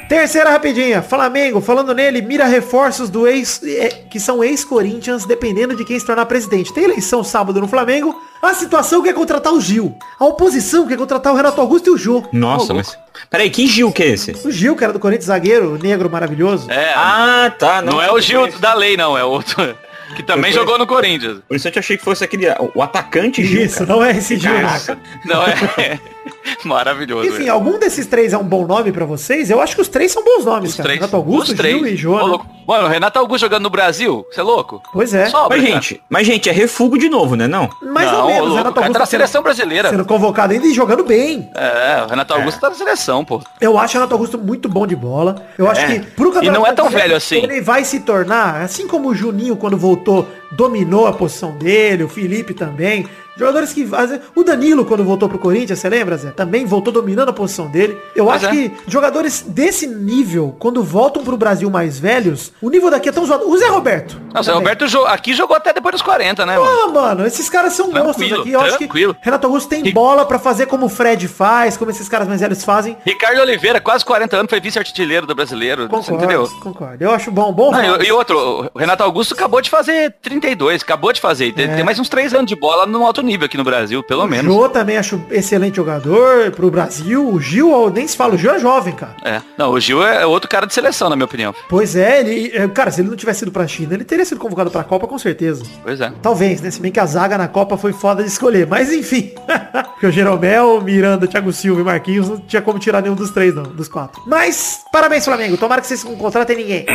Terceira rapidinha. Flamengo, falando nele, mira reforços do ex, é, que são ex-Corinthians, dependendo de quem se tornar presidente. Tem eleição sábado no Flamengo. A situação quer contratar o Gil. A oposição quer contratar o Renato Augusto e o Jô. Nossa, mas. Peraí, que Gil que é esse? O Gil, que era do Corinthians, zagueiro, negro, maravilhoso. É, Ah, tá. não, é o Gil da lei, não, é outro. Que também jogou no Corinthians. Por isso eu achei que fosse aquele. O atacante Gil. Isso, cara. não é esse Gil. Caraca. Não é. Maravilhoso. Enfim, velho. algum desses três é um bom nome pra vocês? Eu acho que os três são bons nomes, Os cara. três. Renato Augusto, os três. Gil e. Ô, né? Mano, o Renato Augusto jogando no Brasil, você é louco? Pois é. Sobra, Mas, cara. gente, mas, gente, é refugo de novo, né? Não? Mais não, ou menos. louco, Renato o cara tá Augusto na sendo- seleção brasileira. sendo convocado ainda e jogando bem. É, o Renato Augusto tá na seleção, pô. Eu acho o Renato Augusto muito bom de bola. Eu acho É. que pro E não é tão velho assim. Ele vai se tornar, assim como o Juninho quando voltou, dominou a posição dele, o Felipe também. Jogadores que O Danilo, quando voltou pro Corinthians, você lembra, Zé? Também voltou dominando a posição dele. Eu Pois acho é. que jogadores desse nível, quando voltam pro Brasil mais velhos, o nível daqui é tão zoado. O Zé Roberto. Não, o Zé. Roberto aqui jogou até depois dos 40, né, mano? Ah, mano, esses caras são monstros Tranquilo, aqui. Eu acho que tranquilo. Renato Augusto tem E- bola pra fazer como o Fred faz, como esses caras mais velhos fazem. Ricardo Oliveira, quase 40 anos, foi vice-artilheiro do brasileiro. Concordo, entendeu? concordo. Eu acho bom, bom. Não, nomes. e, outro, o Renato Augusto acabou de fazer 32, acabou de fazer. Tem, É. tem mais uns 3 anos de bola no alto nível aqui no Brasil, pelo menos. Jô também acho excelente jogador pro Brasil. O Gil, ó, nem se fala, o Gil é jovem, cara. É. Não, o Gil é outro cara de seleção, na minha opinião. Pois é, ele. é, Cara, se ele não tivesse ido pra China, ele teria sido convocado pra Copa, com certeza. Pois é. Talvez, né? Se bem que a zaga na Copa foi foda de escolher. Mas enfim. Porque o Jeromel, Miranda, Thiago Silva e Marquinhos não tinha como tirar nenhum dos três, não, dos quatro. Mas, parabéns, Flamengo. Tomara que vocês não contratem ninguém.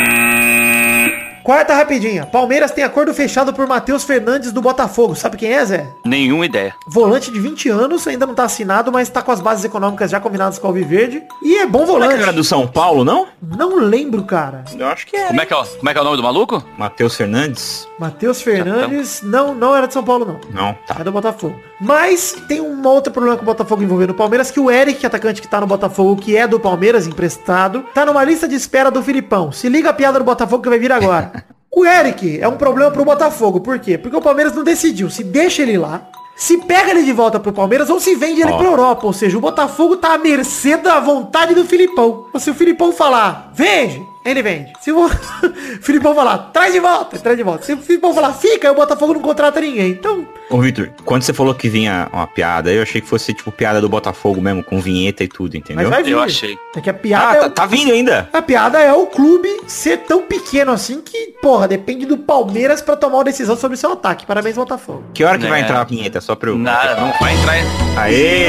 Quarta rapidinha. Palmeiras tem acordo fechado por Matheus Fernandes do Botafogo. Sabe quem é, Zé? Nenhuma ideia. Volante de 20 anos, ainda não tá assinado, mas tá com as bases econômicas já combinadas com o Alviverde. E é bom Não é que volante. era do São Paulo, não? Não lembro, cara. Eu acho que é. Como é que é, o- como é, que é o nome do maluco? Matheus Fernandes? Matheus Fernandes, não, não era de São Paulo, não. Não, tá. É do Botafogo. Mas tem um outro problema com o Botafogo envolvendo o Palmeiras, que o Eric, atacante que tá no Botafogo, que é do Palmeiras, emprestado, tá numa lista de espera do Filipão. Se liga a piada do Botafogo que vai vir agora. O Eric é um problema pro Botafogo. Por quê? Porque o Palmeiras não decidiu se deixa ele lá, se pega ele de volta pro Palmeiras ou se vende ele Ó. pra Europa. Ou seja, o Botafogo tá à mercê da vontade do Filipão. Ou se o Filipão falar, vende, ele vende. Se o Filipão falar, traz de volta, traz de volta. Se o Filipão falar, fica, o Botafogo não contrata ninguém. Então, Ô, Vitor, quando você falou que vinha uma piada, eu achei que fosse tipo piada do Botafogo mesmo, com vinheta e tudo, entendeu? mas vai vir. Eu achei. É que a Ah, piada é tá, o- tá vindo ainda. A piada é o clube ser tão pequeno assim que, porra, depende do Palmeiras pra tomar uma decisão sobre o seu ataque. Parabéns, Botafogo. Que hora que É. vai entrar a vinheta? Só pra eu... Nada, não vai entrar. Aê!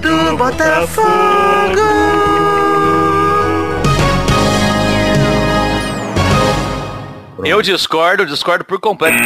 do Botafogo! Eu discordo, discordo por completo.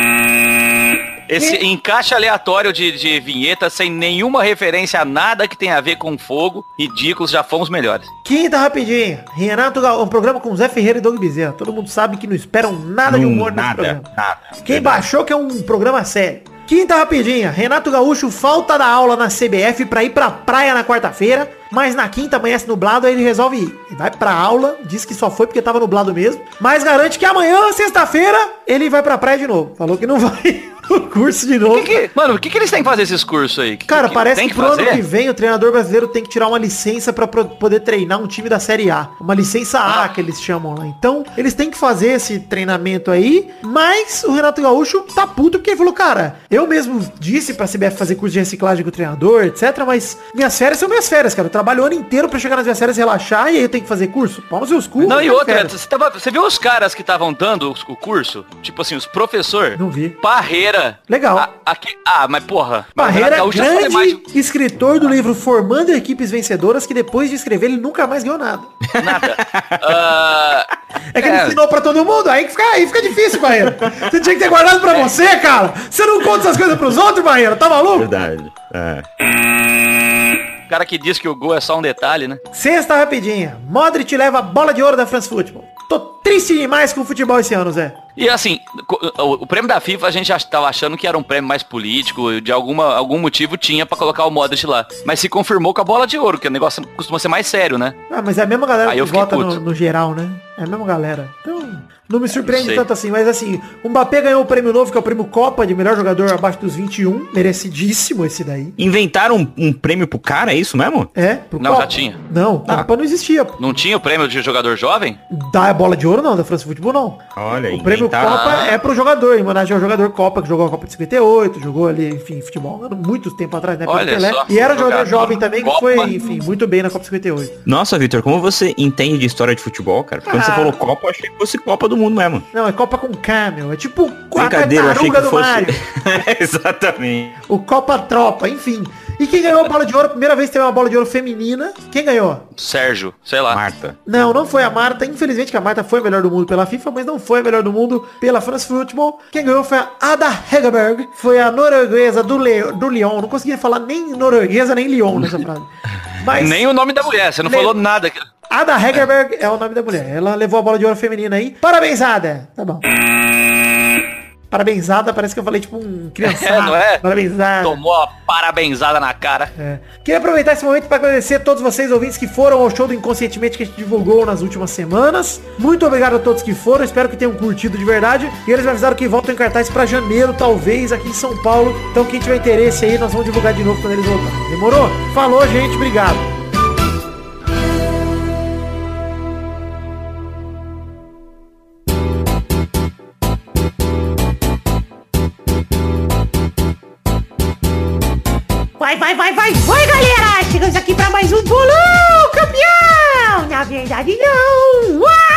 Esse encaixe aleatório de, de vinheta sem nenhuma referência a nada que tenha a ver com fogo, ridículos, já fomos melhores. Quinta rapidinho. Renato Gal... um programa com Zé Ferreira e Doug Bezerra. Todo mundo sabe que não esperam nada de Não, humor nesse nada, programa. nada. Quem baixou que é um programa sério. Quinta rapidinha. Renato Gaúcho falta da aula na CBF pra ir pra praia na quarta-feira, mas na quinta amanhece nublado, aí ele resolve ir. Ele vai pra aula, diz que só foi porque tava nublado mesmo, mas garante que amanhã, sexta-feira, ele vai pra praia de novo. Falou que não vai no curso de novo. Que que- mano, o que, que eles têm que fazer esses cursos aí? Que- Cara, que parece tem que, pro ano fazer? que vem o treinador brasileiro tem que tirar uma licença pra pro- poder treinar um time da Série A. Uma licença A Ah. que eles chamam lá. Então, eles têm que fazer esse treinamento aí, mas o Renato Gaúcho tá puto porque ele falou, cara, eu mesmo disse pra CBF fazer curso de reciclagem com o treinador, etc, mas minhas férias são minhas férias, cara. Trabalho o ano inteiro pra chegar nas minhas férias e relaxar e aí eu tenho que fazer curso. Pau nos seus cursos. Não, e outra, você, tava- você viu os caras que estavam dando o curso? Tipo assim, os professor. Não vi. Parreira. Legal. A- aqui- ah, mas porra. Gaúcho já foi grande mais- escritor do livro Formando Equipes Vencedoras, que depois de escrever ele nunca mais ganhou nada. Nada. Ah, É que ele ensinou pra todo mundo, aí fica, aí fica difícil, Barreira. Você tinha que ter guardado pra você, cara. Você não conta essas coisas pros outros, Barreira, tá maluco? Verdade. É. o cara que diz que o gol é só um detalhe, né? Sexta rapidinha. Modric leva a bola de ouro da France Football. Tô triste demais com o futebol esse ano, Zé. E assim, o, prêmio da FIFA a gente já tava achando que era um prêmio mais político, de alguma, algum motivo tinha pra colocar o Modric lá. Mas se confirmou com a bola de ouro, que o negócio costuma ser mais sério, né? Ah, mas é a mesma galera Aí que vota no, no geral, né? É a mesma galera. Então, não me surpreende sei. tanto assim. Mas assim, o Mbappé ganhou o prêmio novo, que é o prêmio Copa de melhor jogador abaixo dos 21. Merecidíssimo esse daí. Inventaram um, um prêmio pro cara, é isso mesmo? É, pro Não, Copa. já tinha. Não, Ah. Copa não existia. Não tinha o prêmio de jogador jovem? Da bola de ouro não, da France Football não. Olha, O prêmio inventaram. Copa é pro jogador, em homenagem ao jogador Copa, que jogou a Copa de 58, jogou ali, enfim, futebol, muito tempo atrás, né? Olha Pelé. só, E era um jogador jogador jovem também, que Copa. foi, enfim, muito bem na Copa de 58. Nossa, Vitor, como você entende de história de futebol, cara? Porque Ah. Você falou Copa, eu achei que fosse Copa do Mundo mesmo. Não, é Copa com K, meu. É tipo a Brincadeira, achei que do fosse... Mario. Exatamente. O Copa Tropa, enfim. E quem ganhou a bola de ouro, primeira vez que teve uma bola de ouro feminina, quem ganhou? Sérgio, sei lá. Marta. Não, não foi a Marta. Infelizmente que a Marta foi a melhor do mundo pela FIFA, mas não foi a melhor do mundo pela France Football. Quem ganhou foi a Ada Hegerberg. Foi a norueguesa do, Le do Lyon. Não conseguia falar nem norueguesa nem Lyon nessa frase. Mas Nem o nome da mulher, você não Le- falou nada. Ada Hegerberg é o nome da mulher. Ela levou a bola de ouro feminina aí. Parabéns, Ada. Tá bom. Parabenzada, parece que eu falei tipo um criançado. É, não é? Parabenzada. Tomou a parabenzada na cara. É. Queria aproveitar esse momento para agradecer a todos vocês ouvintes que foram ao show do Inconscientemente que a gente divulgou nas últimas semanas. Muito obrigado a todos que foram, espero que tenham curtido de verdade. E eles me avisaram que voltam em cartaz para janeiro, talvez, aqui em São Paulo. Então quem tiver interesse aí, nós vamos divulgar de novo quando eles voltarem. Demorou? Falou, gente, obrigado. Vai, vai, vai, vai, vai, galera! Chegamos aqui pra mais um bolão, campeão! Na verdade, não! Uai,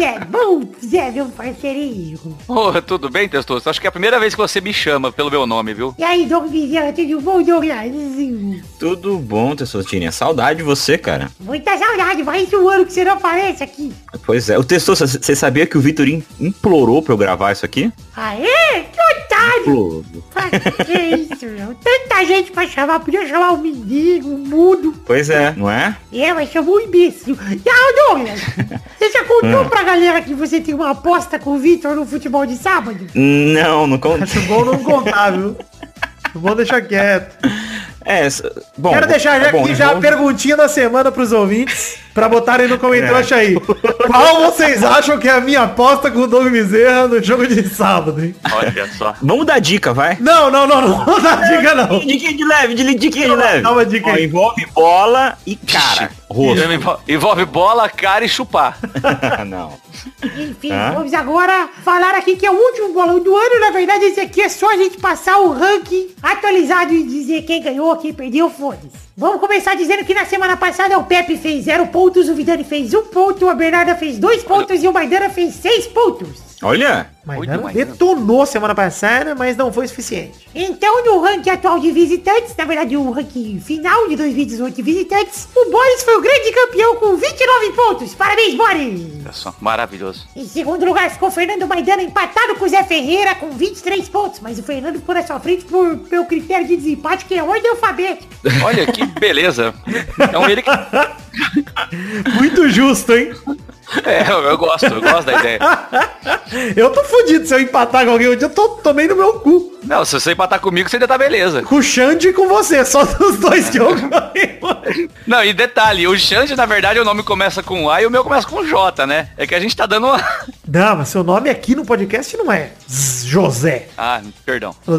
esse é bom, Zé, meu parceirinho. Ô, tudo bem, Testoso? Acho que é a primeira vez que você me chama pelo meu nome, viu? E aí, Doug Bezerra, tudo bom, Douglas? Tudo bom, Tessotinha? Saudade de você, cara. Muita saudade, mais um ano que você não aparece aqui. Pois é. O Testoso, você sabia que o Vitorin implorou pra eu gravar isso aqui? Aê, que otário! Que isso, meu? Tanta gente pra chamar, podia chamar o mendigo, o mudo. Pois é, não é? É, mas chamou o imbecil. E aí, Douglas, você já contou pra galera que você tem uma aposta com o Vitor no futebol de sábado? Não, não conta. Acho bom não contar, viu? Vou deixar quieto. É, bom. Quero deixar já bom, aqui já a envolve- perguntinha da semana pros ouvintes. Pra botarem no comentário aí. Qual vocês acham que é a minha aposta com o Doug Bezerra no jogo de sábado, hein? Olha só. Vamos dar dica, vai. Não, não, não, não, não dá dica não. Diquinha de leve, de diquinha de leve. Dá uma dica Ó, aí. envolve bola e cara. Rosto. Envolve bola, cara e chupar. não. Enfim, Hã? vamos agora falar aqui que é o último bolão do ano. Na verdade, esse aqui é só a gente passar o ranking atualizado e dizer quem ganhou, quem perdeu, foda-se. Vamos começar dizendo que na semana passada o Pepe fez 0 pontos, o Vidani fez 1 um ponto, a Bernarda fez 2 pontos e o Maidana fez 6 pontos. Olha. Maidana Maidana. detonou semana passada, mas não foi suficiente. Então, no ranking atual de visitantes, na verdade, o ranking final de 2018 de visitantes, o Boris foi o grande campeão com 29 pontos. Parabéns, Boris! Olha só, maravilhoso. Em segundo lugar ficou o Fernando Maidana empatado com o Zé Ferreira com 23 pontos. Mas o Fernando ficou na sua frente por pelo critério de desempate, que é ordem alfabética. Olha que beleza. Então ele que. Muito justo, hein? É, eu, eu gosto, eu gosto da ideia. Eu tô fudido se eu empatar com alguém hoje, eu tô, tomei no meu cu. Não, se você empatar comigo, você ainda tá beleza. Com o Xande e com você, só dos dois que eu ganhei. Não, e detalhe, o Xande, na verdade, o nome começa com A e o meu começa com J, né? É que a gente tá dando uma... Não, mas seu nome aqui no podcast não é José. Ah, perdão. O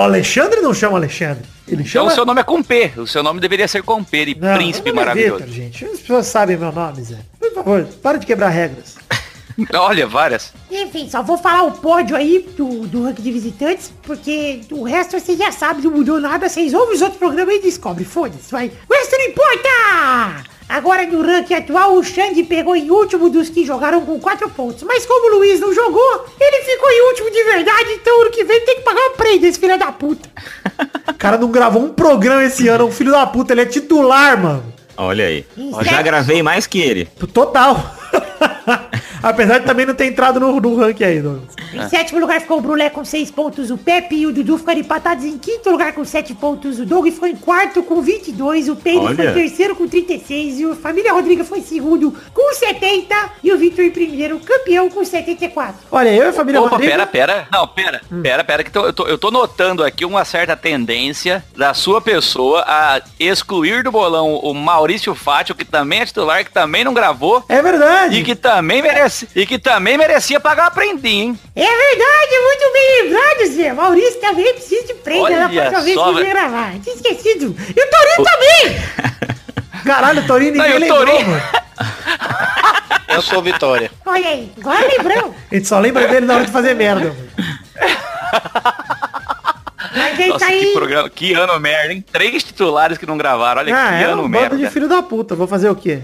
Alexandre não chama Alexandre. Ele Então chama... o seu nome é com P. O seu nome deveria ser com P, de Não, príncipe maravilhoso. Vitor, gente. As pessoas sabem meu nome, Zé. Por favor, para de quebrar regras. Olha, várias. Enfim, só vou falar o pódio aí do, do ranking de visitantes, porque o resto você já sabe, não mudou nada. Vocês ouvem os outros programas e descobrem. Foda-se, vai. O resto não importa! Agora no ranking atual, o Xande pegou em último dos que jogaram com 4 pontos. Mas como o Luiz não jogou, ele ficou em último de verdade, então ano que vem tem que pagar uma prenda, esse filho da puta. O cara não gravou um programa esse ano, é um filho da puta, ele é titular, mano. Olha aí. Já gravei mais que ele. Total. Apesar de também não ter entrado no, no ranking aí, Douglas. Em sétimo lugar ficou o Brulé com 6 pontos, o Pepe e o Dudu ficaram empatados em quinto lugar com 7 pontos, o Doug ficou em quarto com 22, o Peide foi Olha. em terceiro com 36, e o Família Rodriga foi em segundo com 70 e o Victor em primeiro, campeão com 74. Olha, eu e a família Opa, Rodrigo... pera, pera. Não, pera. Pera, pera, que tô- eu, tô, eu tô notando aqui uma certa tendência da sua pessoa a excluir do bolão o Maurício Fátio, que também é titular, que também não gravou. É verdade. E que também merece. E que também merecia pagar a prendinha, hein? É verdade, muito bem lembrado, Zé. Maurício também precisa de prenda na Olha próxima vez só, que vir velho. gravar. Tinha esquecido. E o Torinho também! Caralho, o Torinho ninguém e o lembrou, Torinho- mano. Eu sou Vitória. Olha aí, agora lembrou. A gente só lembra dele na hora de fazer merda, Nossa, tá que aí. programa, que ano merda, hein? Três titulares que não gravaram, olha Ah, que é ano um merda. de filho da puta. Vou fazer o quê?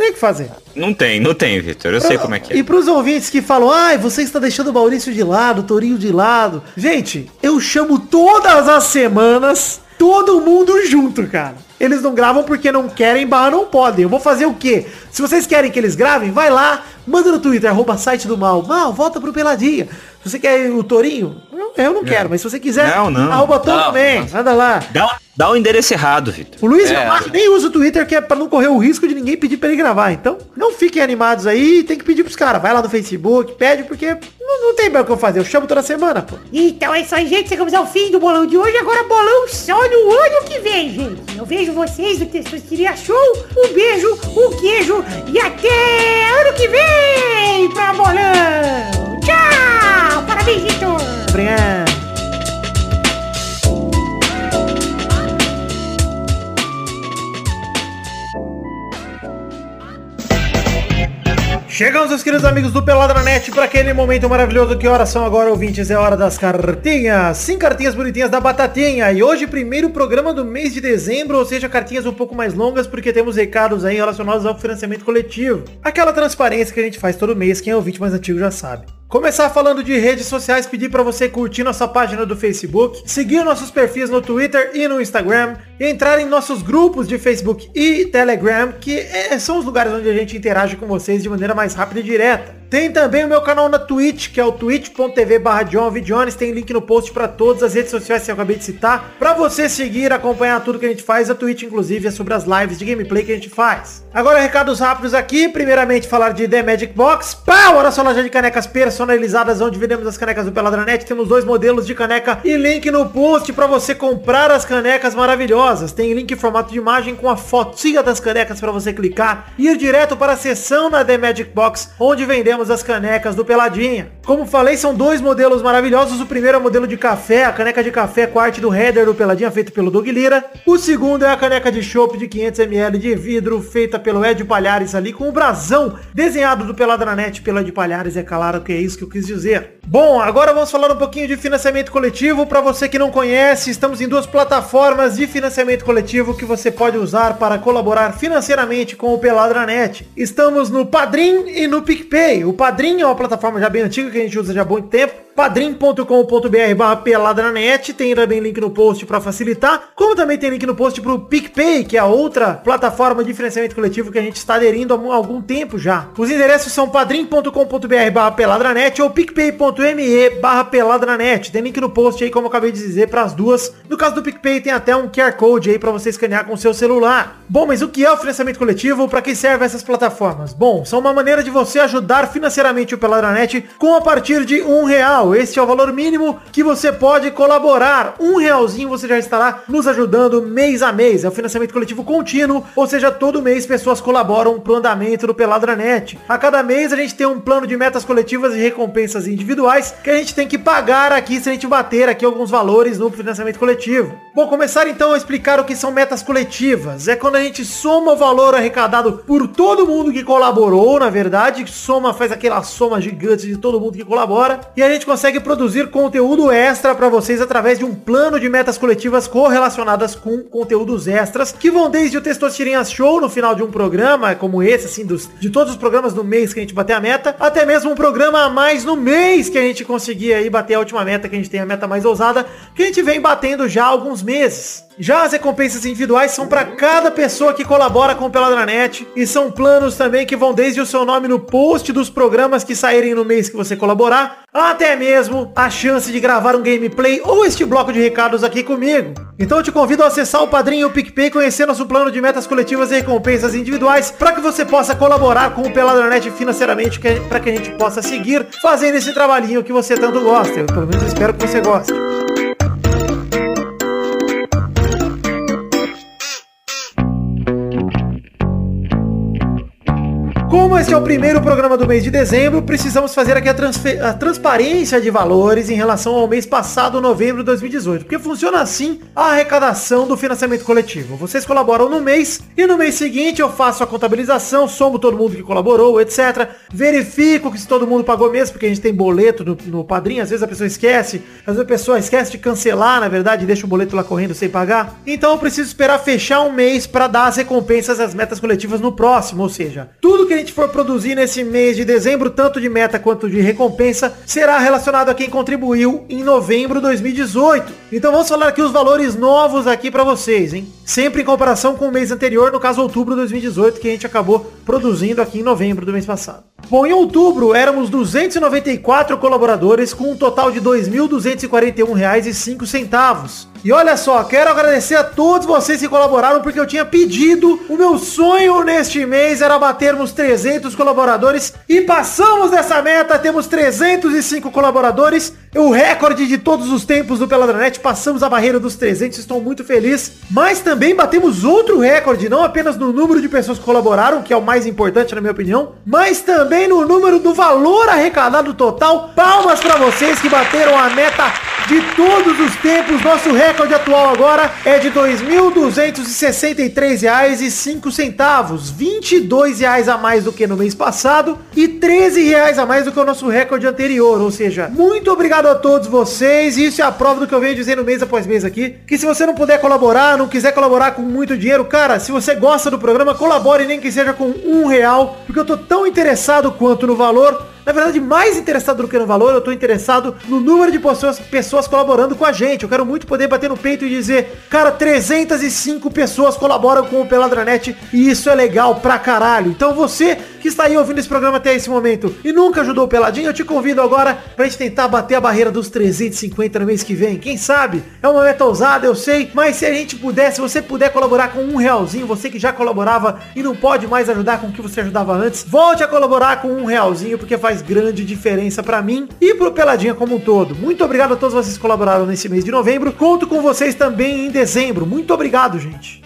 Tem o que fazer. Não tem, não tem, Vitor. Eu sei como é que E é. pros ouvintes que falam, ai, você está deixando o Maurício de lado, o Torinho de lado. Gente, eu chamo todas as semanas todo mundo junto, cara. Eles não gravam porque não querem, barra não podem. Eu vou fazer o quê? Se vocês querem que eles gravem, vai lá, manda no Twitter, arroba site do mal. Mal, volta pro Peladinha. Se você quer o Torinho, eu- eu não quero, mas se você quiser, Não, não. arroba também, manda lá. Dá, dá o endereço errado, Vitor. O Luiz É. Nem usa o Twitter, que é pra não correr o risco de ninguém pedir pra ele gravar. Então, não fiquem animados aí, tem que pedir pros caras. Vai lá no Facebook, pede, porque não, não tem mais o que eu fazer. Eu chamo toda semana, pô. Então é isso aí, gente. Chegamos ao fim do bolão de hoje. Agora bolão só no ano que vem, gente. Eu vejo vocês no Testosteria Show. Um beijo, um queijo e até ano que vem pra bolão. Tchau! Parabéns, Vitor! Obrigado. Chegamos, meus queridos amigos do Peladranet, para aquele momento maravilhoso. Que horas são agora, ouvintes? É hora das cartinhas. Sim, cartinhas bonitinhas da Batatinha. E hoje, primeiro programa do mês de dezembro, ou seja, cartinhas um pouco mais longas, porque temos recados aí relacionados ao financiamento coletivo. Aquela transparência que a gente faz todo mês, quem é ouvinte mais antigo já sabe. Começar falando de redes sociais, pedir para você curtir nossa página do Facebook, seguir nossos perfis no Twitter e no Instagram, entrar em nossos grupos de Facebook e Telegram, que é, são os lugares onde a gente interage com vocês de maneira mais rápida e direta. Tem também o meu canal na Twitch, que é o twitch.tv barra Tem link no post para todas as redes sociais que eu acabei de citar. Para você seguir, acompanhar tudo que a gente faz. A Twitch, inclusive, é sobre as lives de gameplay que a gente faz. Agora, recados rápidos aqui. Primeiramente, falar de The Magic Box. Pau! Olha só, loja de canecas personalizadas, onde vendemos as canecas do Peladranet. Temos dois modelos de caneca e link no post para você comprar as canecas maravilhosas. Tem link em formato de imagem com a fotinha das canecas para você clicar e ir direto para a seção na The Magic Box, onde vendemos as canecas do Peladinha. Como falei, são dois modelos maravilhosos. O primeiro é o modelo de café, a caneca de café com arte do header do Peladinha, feito pelo Doug Lira. O segundo é a caneca de chopp de 500ml de vidro, feita pelo Ed Palhares ali, com o brasão desenhado do Peladranet pelo Ed Palhares. É claro que é isso que eu quis dizer. Bom, agora vamos falar um pouquinho de financiamento coletivo. Para você que não conhece, estamos em duas plataformas de financiamento coletivo que você pode usar para colaborar financeiramente com o Peladranet. Estamos no Padrim e no PicPay. O Padrim é uma plataforma já bem antiga que a gente usa já há muito tempo padrim.com.br barra peladranet, tem também link no post para facilitar, como também tem link no post pro PicPay, que é a outra plataforma de financiamento coletivo que a gente está aderindo há algum tempo já. Os endereços são padrim.com.br barra peladranet ou picpay.me barra peladranet. Tem link no post aí, como eu acabei de dizer, para as duas. No caso do PicPay tem até um QR Code aí para você escanear com o seu celular. Bom, mas o que é o financiamento coletivo? Para que servem essas plataformas? Bom, são uma maneira de você ajudar financeiramente o Peladranet com a partir de um real este é o valor mínimo que você pode colaborar. Um realzinho você já estará nos ajudando mês a mês. É o financiamento coletivo contínuo, ou seja, todo mês pessoas colaboram pro andamento do Peladranet. A cada mês a gente tem um plano de metas coletivas e recompensas individuais que a gente tem que pagar aqui se a gente bater aqui alguns valores no financiamento coletivo. Vou começar então a explicar o que são metas coletivas. É quando a gente soma o valor arrecadado por todo mundo que colaborou, na verdade, soma, faz aquela soma gigante de todo mundo que colabora, e a gente consegue produzir conteúdo extra para vocês através de um plano de metas coletivas correlacionadas com conteúdos extras, que vão desde o Testosterinha Show no final de um programa, como esse, assim, dos, de todos os programas do mês que a gente bater a meta, até mesmo um programa a mais no mês que a gente conseguir aí bater a última meta, que a gente tem a meta mais ousada, que a gente vem batendo já há alguns meses. Já as recompensas individuais são para cada pessoa que colabora com o Peladranet e são planos também que vão desde o seu nome no post dos programas que saírem no mês que você colaborar, até mesmo a chance de gravar um gameplay ou este bloco de recados aqui comigo. Então eu te convido a acessar o Padrinho o PicPay e conhecer nosso plano de metas coletivas e recompensas individuais para que você possa colaborar com o Peladranet financeiramente para que a gente possa seguir fazendo esse trabalhinho que você tanto gosta. Eu pelo menos espero que você goste. Este é o primeiro programa do mês de dezembro, precisamos fazer aqui a, a, transparência de valores em relação ao mês passado, novembro de 2018. Porque funciona assim a arrecadação do financiamento coletivo. Vocês colaboram no mês e no mês seguinte eu faço a contabilização, somo todo mundo que colaborou, etc. Verifico que se todo mundo pagou mesmo, porque a gente tem boleto no, no padrinho, às vezes a pessoa esquece, às vezes a pessoa esquece de cancelar, na verdade, deixa o boleto lá correndo sem pagar. Então eu preciso esperar fechar um mês para dar as recompensas as metas coletivas no próximo, ou seja, tudo que a gente for produzir nesse mês de dezembro, tanto de meta quanto de recompensa, será relacionado a quem contribuiu em novembro de 2018. Então vamos falar aqui os valores novos aqui para vocês, hein? Sempre em comparação com o mês anterior, no caso outubro de 2018, que a gente acabou produzindo aqui em novembro do mês passado. Bom, em outubro éramos 294 colaboradores com um total de R$ 2.241,05. E olha só, quero agradecer a todos vocês que colaboraram porque eu tinha pedido, o meu sonho neste mês era batermos 300 colaboradores e passamos dessa meta, temos 305 colaboradores, o recorde de todos os tempos do Peladranet, passamos a barreira dos 300, estou muito feliz, mas também batemos outro recorde, não apenas no número de pessoas que colaboraram, que é o mais importante na minha opinião, mas também no número do valor arrecadado total, palmas para vocês que bateram a meta de todos os tempos, nosso recorde atual agora é de R$ 2.263,05, 22 reais a mais do que no mês passado e 13 reais a mais do que o nosso recorde anterior, ou seja, muito obrigado a todos vocês, isso é a prova do que eu venho dizendo mês após mês aqui, que se você não puder colaborar, não quiser colaborar com muito dinheiro, cara, se você gosta do programa, colabore nem que seja com um real, porque eu tô tão interessado quanto no valor, na verdade, mais interessado do que no valor, eu tô interessado no número de pessoas, pessoas colaborando com a gente. Eu quero muito poder bater no peito e dizer, cara, 305 pessoas colaboram com o Peladranet e isso é legal pra caralho. Então você que está aí ouvindo esse programa até esse momento e nunca ajudou o Peladinho, eu te convido agora pra gente tentar bater a barreira dos 350 no mês que vem. Quem sabe? É uma meta ousada, eu sei, mas se a gente puder, se você puder colaborar com um realzinho, você que já colaborava e não pode mais ajudar com o que você ajudava antes, volte a colaborar com um realzinho, porque faz grande diferença pra mim e pro Peladinha como um todo. Muito obrigado a todos vocês que colaboraram nesse mês de novembro. Conto com vocês também em dezembro. Muito obrigado, gente.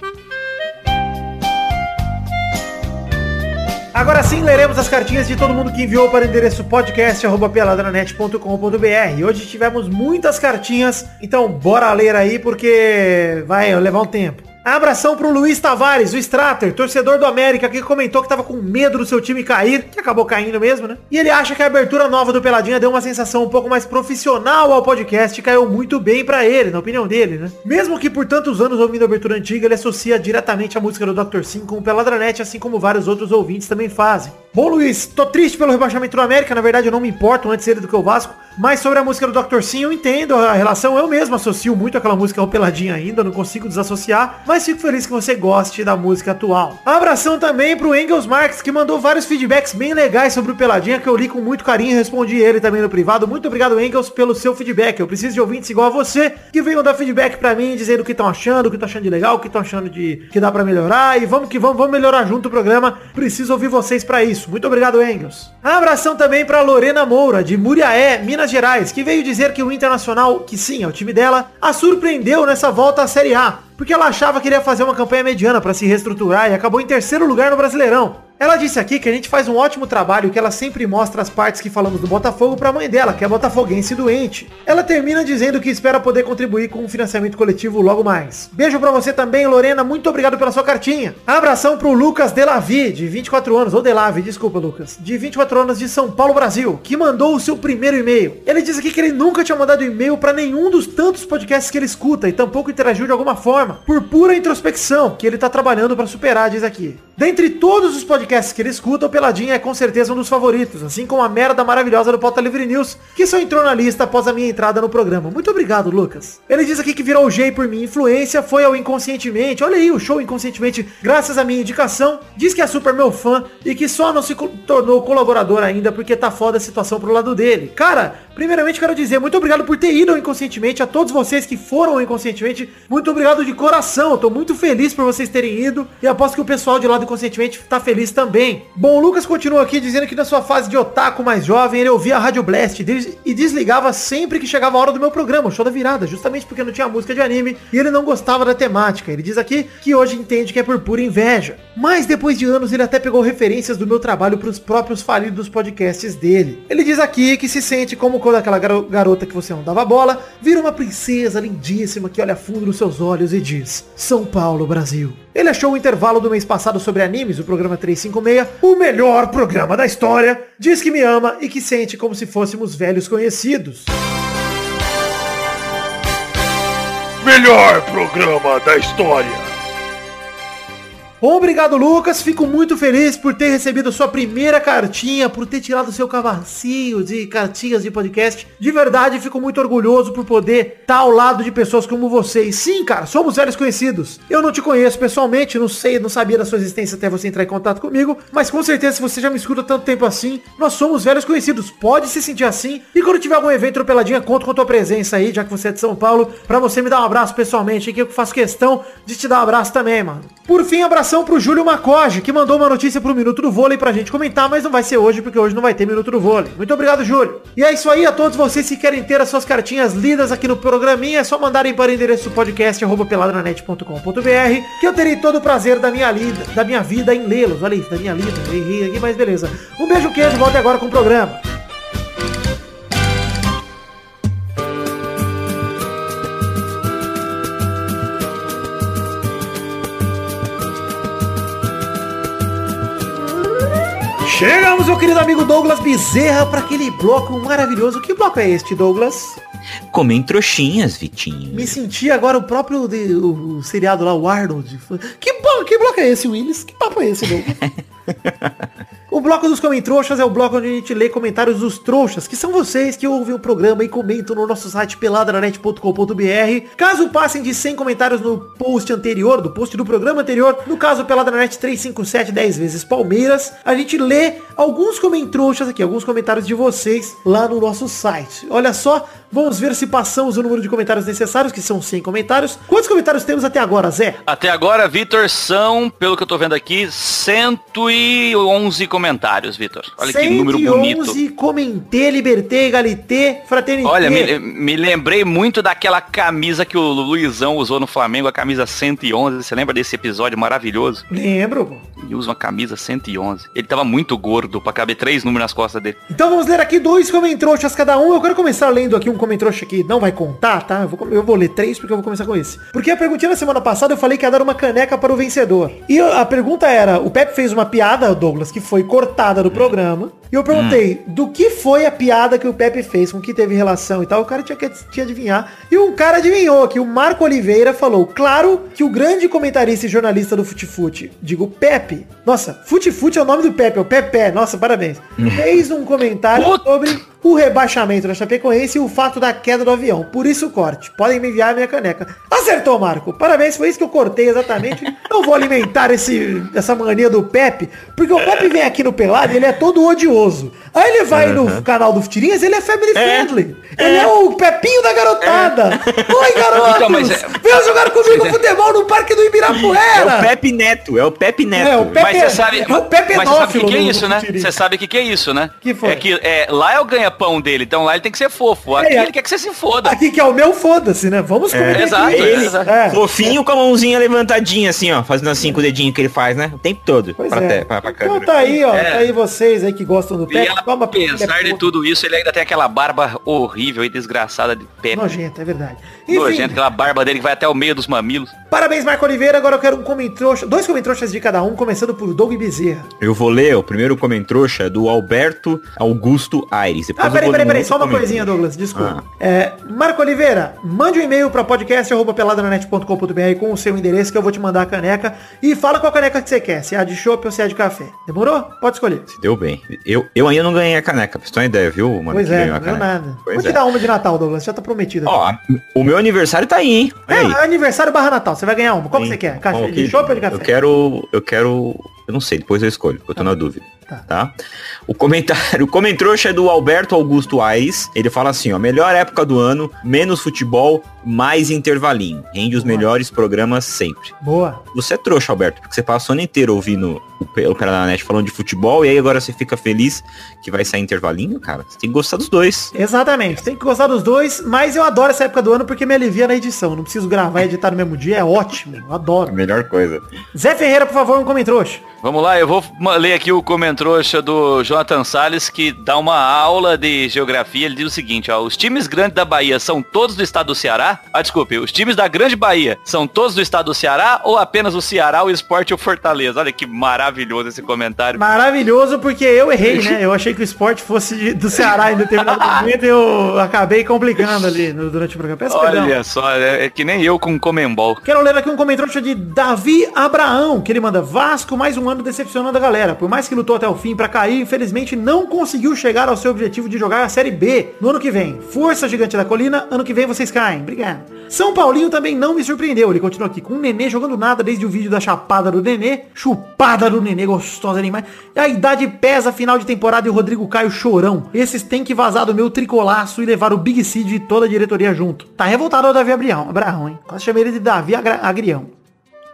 Agora sim, leremos as cartinhas de todo mundo que enviou para o endereço podcast.peladranet.com.br. Hoje tivemos muitas cartinhas, então bora ler aí porque vai levar um tempo. Abração pro Luiz Tavares, o Strater, torcedor do América, que comentou que tava com medo do seu time cair, que acabou caindo mesmo, né? E ele acha que a abertura nova do Peladinha deu uma sensação um pouco mais profissional ao podcast e caiu muito bem pra ele, na opinião dele, né? Mesmo que por tantos anos ouvindo a abertura antiga, ele associa diretamente a música do Dr. Sim com o Peladranet, assim como vários outros ouvintes também fazem. Bom, Luiz, tô triste pelo rebaixamento do América, na verdade eu não me importo antes ele do que o Vasco, mas sobre a música do Dr. Sim eu entendo a relação, eu mesmo associo muito aquela música ao Peladinha ainda, não consigo desassociar, mas fico feliz que você goste da música atual. Abração também pro Engels Marques, que mandou vários feedbacks bem legais sobre o Peladinha, que eu li com muito carinho e respondi ele também no privado. Muito obrigado, Engels, pelo seu feedback. Eu preciso de ouvintes igual a você, que venham dar feedback pra mim, dizendo o que estão achando, o que estão achando de legal, o que estão achando de que dá pra melhorar, e vamos que vamos, vamos melhorar junto o programa. Preciso ouvir vocês pra isso. Muito obrigado, Engels. Abração também pra Lorena Moura, de Muriaé, Minas Gerais, que veio dizer que o Internacional, que sim, é o time dela, a surpreendeu nessa volta à Série A porque ela achava que ele ia fazer uma campanha mediana para se reestruturar e acabou em terceiro lugar no Brasileirão. Ela disse aqui que a gente faz um ótimo trabalho que ela sempre mostra as partes que falamos do Botafogo pra mãe dela, que é botafoguense doente. Ela termina dizendo que espera poder contribuir com o financiamento coletivo logo mais. Beijo pra você também, Lorena. Muito obrigado pela sua cartinha. Abração pro Lucas Delavi, de 24 anos, ou Delavi, desculpa, Lucas, de 24 anos de São Paulo, Brasil, que mandou o seu primeiro e-mail. Ele diz aqui que ele nunca tinha mandado e-mail pra nenhum dos tantos podcasts que ele escuta e tampouco interagiu de alguma forma, por pura introspecção, que ele tá trabalhando pra superar, diz aqui. Dentre todos os podcasts que ele escuta, o Peladinha é com certeza um dos favoritos, assim como a merda maravilhosa do Pauta Livre News, que só entrou na lista após a minha entrada no programa. Muito obrigado, Lucas. Ele diz aqui que virou o G por minha influência, foi ao Inconscientemente, olha aí o show Inconscientemente, graças à minha indicação, diz que é super meu fã e que só não se tornou colaborador ainda porque tá foda a situação pro lado dele. Cara, primeiramente quero dizer muito obrigado por ter ido ao Inconscientemente, a todos vocês que foram ao Inconscientemente, muito obrigado de coração, eu tô muito feliz por vocês terem ido e aposto que o pessoal de lá do Inconscientemente tá feliz também. Bom, o Lucas continua aqui dizendo que na sua fase de otaku mais jovem, ele ouvia a Rádio Blast e desligava sempre que chegava a hora do meu programa, o show da virada, justamente porque não tinha música de anime e ele não gostava da temática. Ele diz aqui que hoje entende que é por pura inveja. Mas depois de anos ele até pegou referências do meu trabalho pros próprios falidos podcasts dele. Ele diz aqui que se sente como quando aquela garo- garota que você não dava bola vira uma princesa lindíssima que olha fundo nos seus olhos e diz São Paulo, Brasil. Ele achou o intervalo do mês passado sobre animes, o programa 356, o melhor programa da história. Diz que me ama e que sente como se fôssemos velhos conhecidos. Melhor programa da história. Obrigado, Lucas. Fico muito feliz por ter recebido sua primeira cartinha, por ter tirado seu cavacinho de cartinhas de podcast. De verdade, fico muito orgulhoso por poder estar ao lado de pessoas como vocês. Sim, cara, somos velhos conhecidos. Eu não te conheço pessoalmente, não sei, não sabia da sua existência até você entrar em contato comigo, mas com certeza se você já me escuta tanto tempo assim, nós somos velhos conhecidos. Pode se sentir assim. E quando tiver algum evento ou peladinha, conto com a tua presença aí, já que você é de São Paulo, pra você me dar um abraço pessoalmente, que eu faço questão de te dar um abraço também, mano. Por fim, abração pro Júlio Macoge, que mandou uma notícia pro Minuto do Vôlei pra gente comentar, mas não vai ser hoje, porque hoje não vai ter Minuto do Vôlei. Muito obrigado, Júlio. E é isso aí, a todos vocês que querem ter as suas cartinhas lidas aqui no programinha, é só mandarem para o endereço podcast peladranet.com.br, que eu terei todo o prazer da minha, lida, da minha vida em lê-los. Olha isso, da minha lida, errei aqui, mas beleza. Um beijo, queijo, volte agora com o programa. Chegamos, meu querido amigo Douglas Bezerra, para aquele bloco maravilhoso. Que bloco é este, Douglas? Comem trouxinhas, Vitinho. Me senti agora o próprio de- o, o seriado lá, o Arnold. Que, que bloco é esse, Willis? Que papo é esse, Douglas? o bloco dos Comentroxas é o bloco onde a gente lê comentários dos trouxas, que são vocês que ouvem o programa e comentam no nosso site peladranet.com.br. Caso passem de 100 comentários no post anterior, do post do programa anterior, no caso Peladranet 357 10 vezes Palmeiras, a gente lê alguns Comentroxas aqui, alguns comentários de vocês lá no nosso site. Olha só, vamos ver se passamos o número de comentários necessários, que são 100 comentários. Quantos comentários temos até agora, Zé? Até agora, Vitor, são, pelo que eu tô vendo aqui, 111 comentários, Vitor. Olha que número bonito. 111, comentei, libertei, galité, fraternité. Olha, me, me lembrei muito daquela camisa que o Luizão usou no Flamengo, a camisa 111. Você lembra desse episódio maravilhoso? Lembro, pô. Ele usa uma camisa 111. Ele tava muito gordo pra caber três números nas costas dele. Então vamos ler aqui dois comentroxas cada um. Eu quero começar lendo aqui um comentroxa que não vai contar, tá? Eu vou, eu vou ler três porque eu vou começar com esse. Porque a perguntinha na semana passada eu falei que ia dar uma caneca para o vencedor. E a pergunta era, o Pepe fez uma piada, Douglas, que foi cortada do programa. E eu perguntei, do que foi a piada que o Pepe fez, com que teve relação e tal. O cara tinha que tinha adivinhar. E um cara adivinhou, que o Marco Oliveira falou, claro que o grande comentarista e jornalista do Futifute, digo Pepe, nossa, Futifute é o nome do Pepe, é o Pepe, nossa, parabéns. Fez um comentário sobre o rebaixamento da Chapecoense e o fato da queda do avião. Por isso o corte. Podem me enviar a minha caneca. Acertou, Marco. Parabéns, foi isso que eu cortei exatamente. Não vou alimentar esse, essa mania do Pepe, porque o Pepe vem aqui no Pelado e ele é todo odioso. Aí ele vai no canal do Futirinhas, ele é family friendly. Ele é o Pepinho da garotada. Oi, garotos. Então, é- Venham jogar comigo futebol no Parque do É Ibirapuera. o Pepe Neto, é o Pepe Neto. É, o Pepe- Mas você sabe, é o Pepe mas você sabe o que, que é isso, né? Você sabe o que, que é isso, né? Que foi? É que é, lá é o ganha-pão dele, então lá ele tem que ser fofo. Aqui É, ele quer que você se foda. Aqui que é o meu, foda-se, né? Vamos comer exato, aqui. ele- exato. É. Fofinho com a mãozinha levantadinha, assim, ó. Fazendo assim com o dedinho que ele faz, né? O tempo todo. Pois pra, é. te- pra, pra então tá aí, ó. É. Tá aí vocês aí que gostam do E Pepe. Toma apesar de tudo isso, ele ainda tem aquela barba horrível e desgraçada de pé. Nojento, é verdade. Enfim, Nojento, aquela barba dele que vai até o meio dos mamilos. parabéns, Marco Oliveira. Agora eu quero um comentroxa, dois comentroxas de cada um, começando por Doug Bezerra. Eu vou ler o primeiro comentrouxa do Alberto Augusto Aires. Depois Ah, peraí, peraí, peraí, só uma comentário. coisinha, Douglas, desculpa. Ah. É, Marco Oliveira, mande um e-mail pra podcast.peladranet.com.br com o seu endereço que eu vou te mandar a caneca e fala qual caneca que você quer, se é a de chopp ou se é a de café. Demorou? Pode escolher. Se deu bem. Eu, eu ainda não ganhei a caneca, pra você ter uma ideia, viu, mano? pois é, não nada. Pois vou te é. dar uma de Natal, Douglas, já tá prometido. Ó, o meu aniversário tá aí, hein? Olha aí. é, aniversário barra Natal, você vai ganhar uma. Qual que você quer? Café, Qual de chopp ou de café? Eu quero. Eu quero. Eu não sei, depois eu escolho, porque eu tô na dúvida. Tá. Tá. O comentário, o comentrouxa é do Alberto Augusto Aires. Ele fala assim, ó, melhor época do ano, menos futebol, mais intervalinho. Rende os melhores programas sempre. Boa. Você é trouxa, Alberto, porque você passa o ano inteiro ouvindo o cara na net falando de futebol e aí agora você fica feliz que vai sair intervalinho, cara. Você tem que gostar dos dois. Exatamente, tem que gostar dos dois, mas eu adoro essa época do ano porque me alivia na edição. Não preciso gravar e editar no mesmo dia, é ótimo, eu adoro. melhor coisa. Zé Ferreira, por favor, um comentrouxa. Vamos lá, eu vou ler aqui o comentrouxa do Jonathan Salles, que dá uma aula de geografia. Ele diz o seguinte, ó, os times grandes da Bahia são todos do estado do Ceará? Ah, desculpe, os times da Grande Bahia são todos do estado do Ceará ou apenas o Ceará, o Esporte e o Fortaleza? Olha que maravilhoso esse comentário. Maravilhoso porque eu errei, né? Eu achei que o esporte fosse do Ceará em determinado momento e eu acabei complicando ali no- durante o programa. Peço perdão. Olha só, é, é que nem eu com Comembol. Quero ler aqui um comentário de Davi Abraão, que ele manda Vasco mais um ano decepcionando a galera. Por mais que lutou até o fim pra cair, infelizmente não conseguiu chegar ao seu objetivo de jogar a Série B no ano que vem. Força gigante da colina, ano que vem vocês caem. Obrigado. São Paulinho também não me surpreendeu. Ele continua aqui com o Nenê jogando nada desde o vídeo da chapada do Nenê. Chupada do Nenê, gostosa demais. A idade pesa, final de temporada e o Rodrigo Caio chorão. Esses têm que vazar do meu tricolaço e levar o Big Seed e toda a diretoria junto. Tá revoltado o Davi Abraão, Abraão hein? Quase chamei ele de Davi Agrião.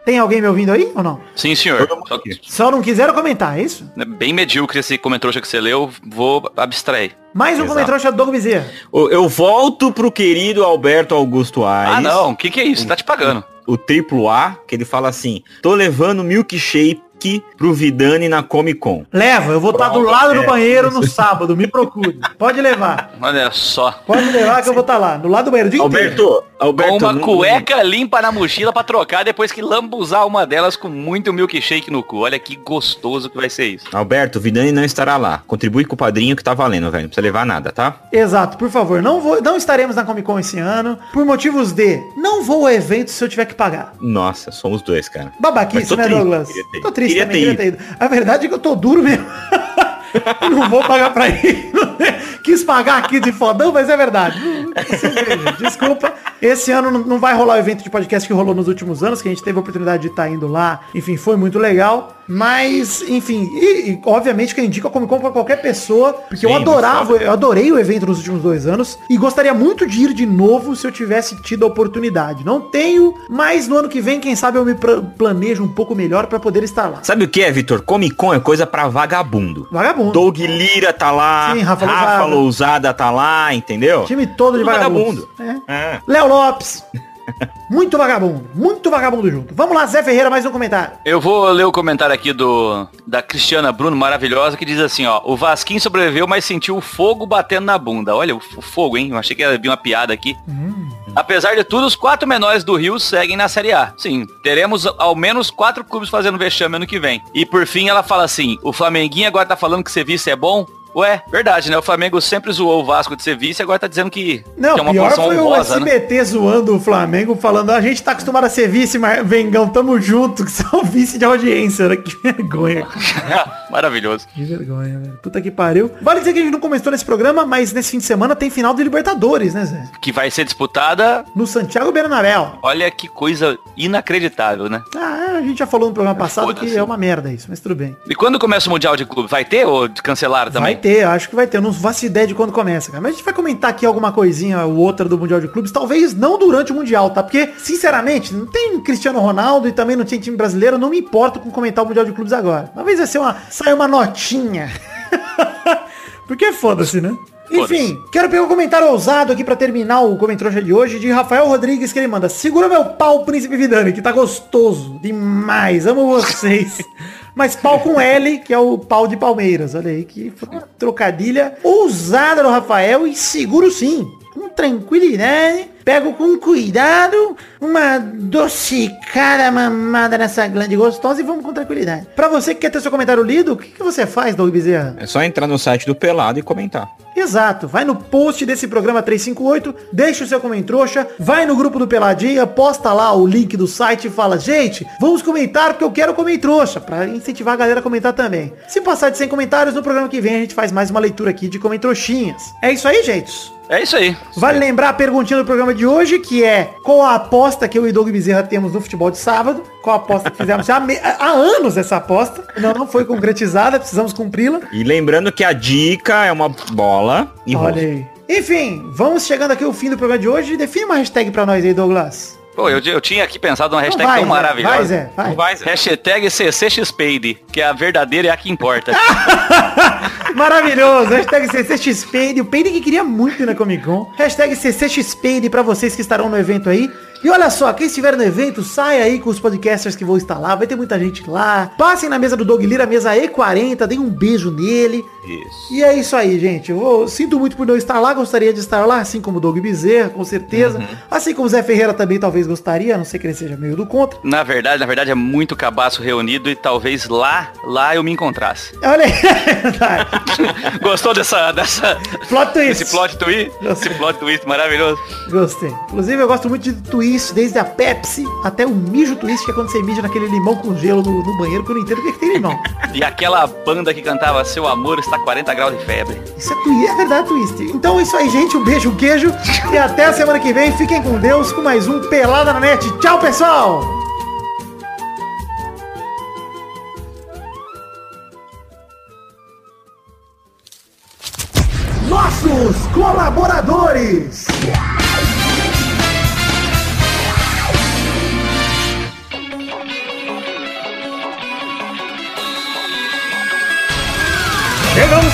Tem alguém me ouvindo aí ou não? Sim, senhor. Só que Só não quiseram comentar, é isso? é bem medíocre esse comentrouxa que você leu, vou abstrair. Mais um Exato. comentário do Doug Bezerra. Eu eu volto pro querido Alberto Augusto Aires. Ah, não, o que, que é isso? Tá te pagando. o triplo A, que ele fala assim, tô levando milkshake pro Vidani na Comic Con. Leva, eu vou estar do lado do banheiro no sábado, me procure. Pode levar. Olha só. Pode levar que eu vou estar lá, do lado do banheiro o dia inteiro. Alberto. Com uma não- cueca limpa na mochila pra trocar depois que lambuzar uma delas com muito milkshake no cu. Olha que gostoso que vai ser isso. Alberto, o Vidani não estará lá. Contribui com o padrinho que tá valendo, velho. Não precisa levar nada, tá? Exato, por favor, não, vou, não estaremos na Comic Con esse ano, por motivos de não vou ao evento se eu tiver que pagar. Nossa, somos dois, cara. Babaquice, né, triste, Douglas? Tô triste Queria também, ter queria ter ido. A verdade é que eu tô duro mesmo. não vou pagar pra ir. Quis pagar aqui de fodão, mas é verdade. Desculpa. Esse ano não vai rolar o evento de podcast que rolou nos últimos anos, que a gente teve a oportunidade de estar indo lá. Enfim, foi muito legal. Mas, enfim, e, e obviamente que eu indico a Comic Con pra qualquer pessoa, porque eu Sim, adorava, eu adorei o evento nos últimos dois anos e gostaria muito de ir de novo se eu tivesse tido a oportunidade. Não tenho, mas no ano que vem, quem sabe eu me planejo um pouco melhor pra poder estar lá. Sabe o que é, Vitor? Comic Con é coisa pra vagabundo. Vagabundo. Doug Lira tá lá, Sim, Rafa Rafa, Lousada. Lousada tá lá, entendeu? Time todo de Tudo vagabundo. vagabundo. É. É. Léo Lopes. Muito vagabundo. Muito vagabundo junto. Vamos lá, Zé Ferreira, mais um comentário. Eu vou ler o comentário aqui do da Cristiana Bruno, maravilhosa, que diz assim, ó, o Vasquinho sobreviveu, mas sentiu o fogo batendo na bunda. Olha, o, o fogo, hein? Eu achei que ia vir uma piada aqui. Apesar de tudo, os quatro menores do Rio seguem na Série A. Sim, teremos ao menos quatro clubes fazendo vexame ano que vem. E por fim ela fala assim, o Flamenguinho agora tá falando que ser vice é bom? Ué, verdade, né? O Flamengo sempre zoou o Vasco de ser vice e agora tá dizendo que, Não, que é uma pior posição foi o honrosa, né? SBT zoando o Flamengo, falando, a gente tá acostumado a ser vice, mas Vengão, tamo junto, que são vice de audiência, né? Que vergonha. Maravilhoso. Que vergonha, velho. Puta que pariu. Vale dizer que a gente não começou nesse programa, mas nesse fim de semana tem final de Libertadores, né, Zé? Que vai ser disputada, No Santiago Bernabéu. olha que coisa inacreditável, né? Ah, a gente já falou no programa passado que é uma merda isso, mas tudo bem. E quando começa o Mundial de Clube? Vai ter ou cancelaram também? Vai ter, acho que vai ter. Eu não faço ideia de quando começa, cara. Mas a gente vai comentar aqui alguma coisinha ou outra do Mundial de Clubes. Talvez não durante o Mundial, tá? Porque, sinceramente, não tem Cristiano Ronaldo e também não tem time brasileiro. Não me importo com comentar o Mundial de Clubes agora. Talvez vai ser uma... Saia uma notinha. Porque foda-se, né? Enfim, quero pegar um comentário ousado aqui pra terminar o comentário de hoje de Rafael Rodrigues que ele manda Segura meu pau, Príncipe Vidani, que tá gostoso demais, amo vocês. Mas pau com L, que é o pau de Palmeiras. Olha aí, que trocadilha ousada no Rafael e seguro sim. Com tranquilidade, pego com cuidado uma docicada mamada nessa glande gostosa e vamos com tranquilidade. Pra você que quer ter seu comentário lido, o que, que você faz, Doug Bezerra? É só entrar no site do Pelado e comentar. Exato, vai no post desse programa 358, deixa o seu comentrouxa, vai no grupo do Peladinha, posta lá o link do site e fala, gente, vamos comentar porque eu quero comentrouxa, pra incentivar a galera a comentar também. Se passar de 100 comentários, no programa que vem a gente faz mais uma leitura aqui de comentrouxinhas. É isso aí, gente. É isso aí. Vale lembrar a perguntinha do programa de hoje, que é qual a aposta que eu e Doug Bezerra temos no futebol de sábado? Qual a aposta que fizemos há, me- há anos essa aposta? Não, não foi concretizada, precisamos cumpri-la. E lembrando que a dica é uma bola e Olha aí. Enfim, vamos chegando aqui ao fim do programa de hoje. Define uma hashtag pra nós aí, Douglas. Pô, eu, eu tinha aqui pensado numa hashtag Então vai, tão Zé, maravilhosa. Vai, Zé, vai. Vai, Zé. Hashtag CCXPade, que é a verdadeira e a que importa. Maravilhoso. Hashtag CCXPade. O Peide que queria muito ir na Comic Con. Hashtag CCXPade pra vocês que estarão no evento aí. E olha só, quem estiver no evento, sai aí com os podcasters que vão estar lá. Vai ter muita gente lá. Passem na mesa do Doug Lira, mesa E40. Deem um beijo nele. Isso. E é isso aí, gente. Eu sinto muito por não estar lá, gostaria de estar lá, assim como o Doug Bezerra, com certeza. Assim como o Zé Ferreira também talvez gostaria, a não ser que ele seja meio do contra. na verdade, na verdade é muito cabaço reunido e talvez lá, lá eu me encontrasse. Olha aí. Gostou dessa, dessa, Plot twist. desse plot twist? Esse plot twist maravilhoso. Gostei. Inclusive, eu gosto muito de twist, desde a Pepsi até o mijo twist, que é quando você mija naquele limão com gelo no, no banheiro, que eu não entendo o que, que tem limão. E aquela banda que cantava Seu Amor está 40 graus de febre. Isso é twist, é verdade, twist. Então é isso aí, gente. Um beijo, um queijo. E até a semana que vem. Fiquem com Deus com mais um Pelada na Net. Tchau, pessoal! Nossos colaboradores!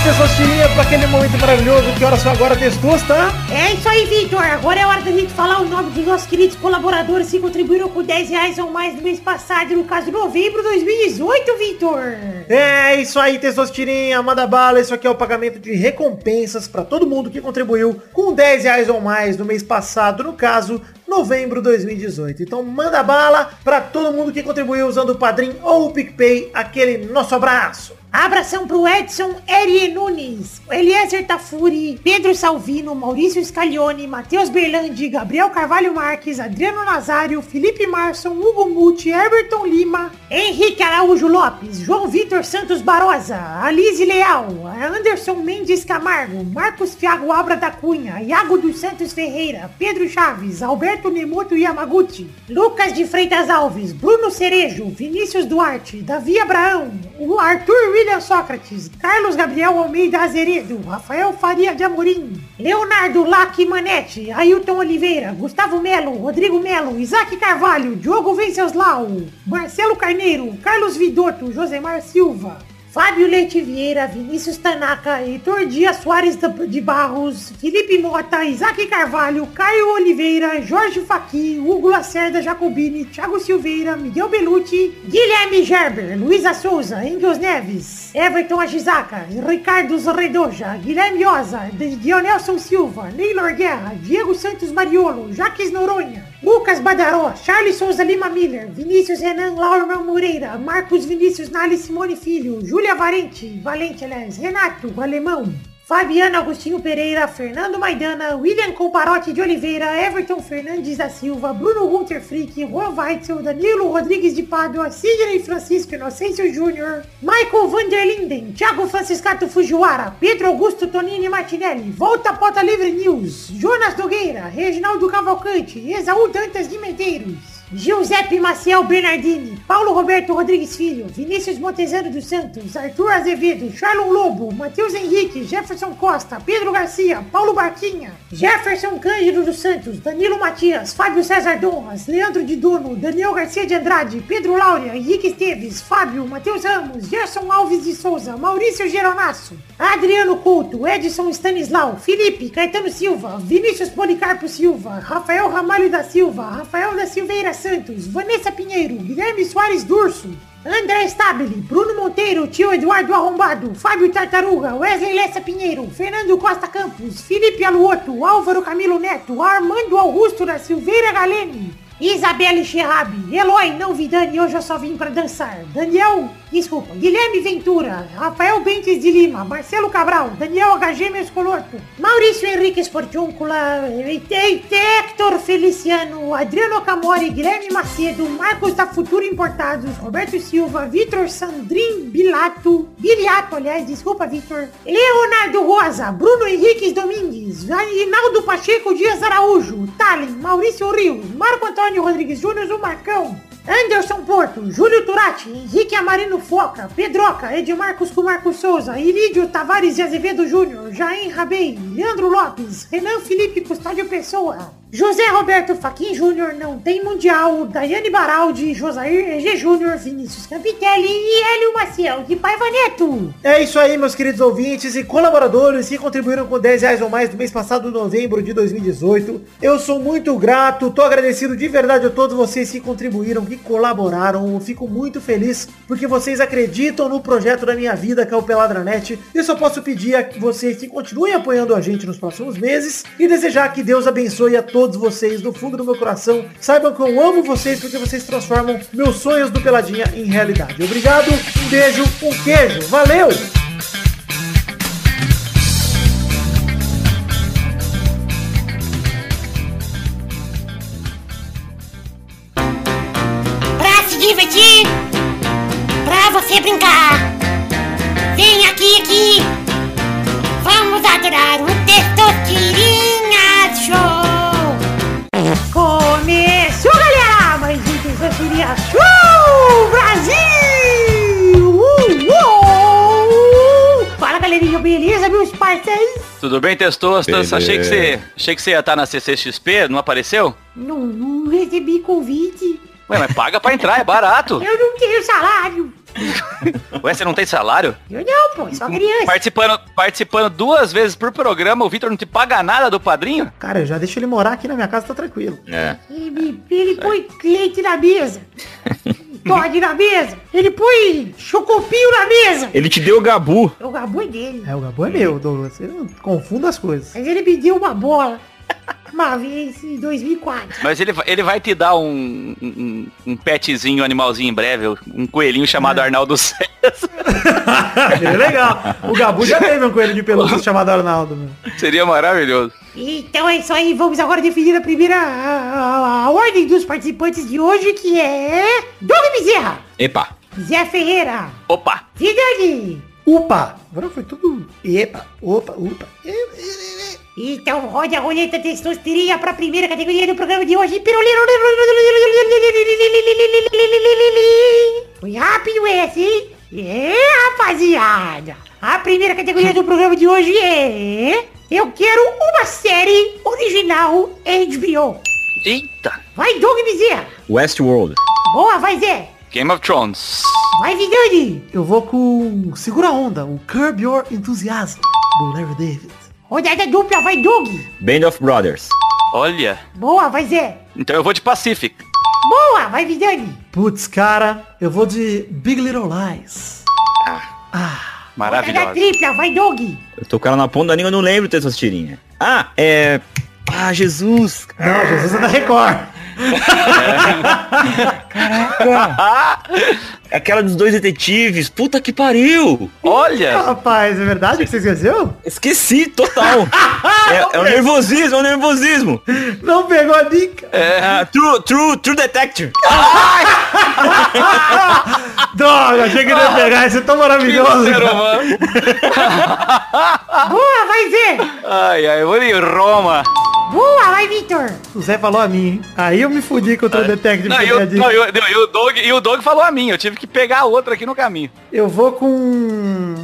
Pessoas para aquele momento maravilhoso. Que horas são agora, Testoso, tá? É isso aí, Vitor. Agora é hora da gente falar o nome dos nossos queridos colaboradores que contribuíram com 10 reais ou mais no mês passado, no caso de novembro de 2018, Vitor. É isso aí, Testosterinha, manda bala. Isso aqui é o pagamento de recompensas para todo mundo que contribuiu com 10 reais ou mais no mês passado, no caso, novembro 2018. Então manda bala pra todo mundo que contribuiu usando o Padrim ou o PicPay. Aquele nosso abraço. Abração pro Edson Erie Nunes, Eliezer Tafuri, Pedro Salvino, Maurício Scaglione, Matheus Berlandi, Gabriel Carvalho Marques, Adriano Nazário, Felipe Marson, Hugo Muti, Everton Lima, Henrique Araújo Lopes, João Vitor Santos Barosa, Alize Leal, Anderson Mendes Camargo, Marcos Thiago Abra da Cunha, Iago dos Santos Ferreira, Pedro Chaves, Alberto Nemoto Yamaguchi, Lucas de Freitas Alves, Bruno Cerejo, Vinícius Duarte, Davi Abraão, o Arthur William Sócrates, Carlos Gabriel Almeida Azeredo, Rafael Faria de Amorim, Leonardo Lac Manete, Ailton Oliveira, Gustavo Melo, Rodrigo Melo, Isaac Carvalho, Diogo Venceslau, Marcelo Carneiro, Carlos Vidotto, Josemar Silva, Fábio Leite Vieira, Vinícius Tanaka, Heitor Dias Soares de Barros, Felipe Mota, Isaac Carvalho, Caio Oliveira, Jorge Faqui, Hugo Lacerda Jacobini, Thiago Silveira, Miguel Belucci, Guilherme Gerber, Luísa Souza, Engels Neves, Everton Ajizaka, Ricardo Redoja, Guilherme Oza, Dionelson Silva, Neylor Guerra, Diego Santos Mariolo, Jaques Noronha, Lucas Badaró, Charles Souza Lima Miller, Vinícius Renan Laurman Moreira, Marcos Vinícius Nali Simone Filho, Júlia Valente, Valente, aliás, Renato, Alemão, Fabiano Agostinho Pereira, Fernando Maidana, William Comparotti de Oliveira, Everton Fernandes da Silva, Bruno Gunter Frick, Juan Weitzel, Danilo Rodrigues de Pádua, Sidney Francisco Inocêncio Júnior, Michael Vanderlinden, Thiago Franciscato Fujiwara, Pedro Augusto Tonini Martinelli, Volta Pota Livre News, Jonas Nogueira, Reginaldo Cavalcante, Exaú Dantas de Medeiros, Giuseppe Maciel Bernardini, Paulo Roberto Rodrigues Filho, Vinícius Montezano dos Santos, Arthur Azevedo, Charlon Lobo, Matheus Henrique, Jefferson Costa, Pedro Garcia, Paulo Barquinha, Jefferson Cândido dos Santos, Danilo Matias, Fábio César Donras, Leandro de Dono, Daniel Garcia de Andrade, Pedro Laura, Henrique Esteves, Fábio, Matheus Ramos, Gerson Alves de Souza, Maurício Geronasso, Adriano Couto, Edson Stanislau, Felipe, Caetano Silva, Vinícius Policarpo Silva, Rafael Ramalho da Silva, Rafael da Silveira Santos, Vanessa Pinheiro, Guilherme Soares Durso, André Stabile, Bruno Monteiro, Tio Eduardo Arrombado, Fábio Tartaruga, Wesley Lessa Pinheiro, Fernando Costa Campos, Felipe Aluoto, Álvaro Camilo Neto, Armando Augusto da Silveira Galene, Isabelle Cherrabi, Eloy Não Vidani, hoje eu só vim pra dançar, Daniel, desculpa, Guilherme Ventura, Rafael Bentes de Lima, Marcelo Cabral, Daniel HG Mescoloto, Maurício Henrique Sportiúncula, Hector Feliciano, Adriano Camori, Guilherme Macedo, Marcos da Futuro Importados, Roberto Silva, Vitor Sandrin Bilato, Biliato, aliás, desculpa, Vitor, Leonardo Rosa, Bruno Henriques Domingues, Rinaldo Pacheco Dias Araújo, Talen, Maurício Rios, Marco Antônio Rodrigues Júnior, o Marcão, Anderson Porto, Júlio Turati, Henrique Amarino Foca, Pedroca, Edmarcos Marcos Souza, Irídio Tavares de Azevedo Júnior, Jair Rabei, Leandro Lopes, Renan Felipe Custódio Pessoa, José Roberto Faquin Júnior, não tem Mundial, Daiane Baraldi, Josair EG Júnior, Vinícius Campitelli e Hélio Maciel de Paiva Neto. É isso aí, meus queridos ouvintes e colaboradores que contribuíram com 10 reais ou mais no mês passado, novembro de 2018. Eu sou muito grato, tô agradecido de verdade a todos vocês que contribuíram, que colaboraram. Eu fico muito feliz porque vocês acreditam no projeto da minha vida, que é o Peladranet. Eu só posso pedir a vocês que continuem apoiando a gente nos próximos meses e desejar que Deus abençoe a todos vocês do fundo do meu coração. Saibam que eu amo vocês porque vocês transformam meus sonhos do Peladinha em realidade. Obrigado, um beijo, um queijo. Valeu! Pra se divertir, pra você brincar. Vem aqui, aqui. Vamos adorar o Testosterinha meus parceiros? Tudo bem, Testostas? Achei que você achei que você ia estar na CCXP, não apareceu? Não, não recebi convite. Ué, mas paga pra entrar, é barato. Eu não tenho salário. Ué, você não tem salário? Eu não, pô, só criança. Participando, participando duas vezes por programa, o Vitor não te paga nada do padrinho? Cara, eu já deixo ele morar aqui na minha casa, tá tranquilo. É. Ele, ele põe leite na mesa. Todd na mesa. Ele põe chocopinho na mesa. Ele te deu gabu. O gabu é dele. É, o Gabu é meu, Douglas. Você não confunda as coisas. Mas ele me deu uma bola. Uma vez em 2004. Mas ele, vai- ele vai te dar um, um, um petzinho, um animalzinho em breve, um coelhinho chamado Arnaldo César. É legal. O Gabu já teve um coelho de pelúcia chamado Arnaldo. Meu. Seria maravilhoso. Então é isso aí, vamos agora definir a primeira a, a- a ordem dos participantes de hoje, que é Doug Bezerra, Epa. Zé Ferreira, Opa! Vidani. Upa. Agora foi tudo... Epa, opa, upa. E- e- Então roda a roleta testosteria para a primeira categoria do programa de hoje. Foi rápido esse, hein? É, rapaziada. A primeira categoria do programa de hoje é... Eu quero uma série original HBO. Eita! Vai, Doug Bezerra. Westworld. Boa, vai, Zé. Game of Thrones. Vai, Vidani. Eu vou com... Segura a onda. O Curb Your Enthusiasm. Do Larry David. Rodada dupla, vai, Doug. Band of Brothers. Olha. Boa, vai, Zé. Então eu vou de Pacific. Boa, vai, Vidani. Putz, cara. Eu vou de Big Little Lies. Ah. Rodada Maravilhosa. tripla, vai, Doug. Eu tô com ela na ponta da língua, eu não lembro dessas tirinhas. Ah, é... Ah, Jesus. Não, Jesus é da Record. Aquela dos dois detetives. Puta que pariu. Olha! Rapaz, é verdade que você esqueceu? Esqueci, total. é, é o nervosismo, é o nervosismo. Não pegou a dica. É, true, true, true detective. Droga, achei que ele ia pegar. Isso é tão maravilhoso. Boa, vai, Zé. Ai, ai, eu vou em Roma. Boa, vai, Vitor. O Zé falou a mim, hein? Aí eu me fudi contra o Detective. Não, e eu a não, dica. e o- não, e o Doug, e o Doug falou a mim, eu tive que pegar outra aqui no caminho. Eu vou com...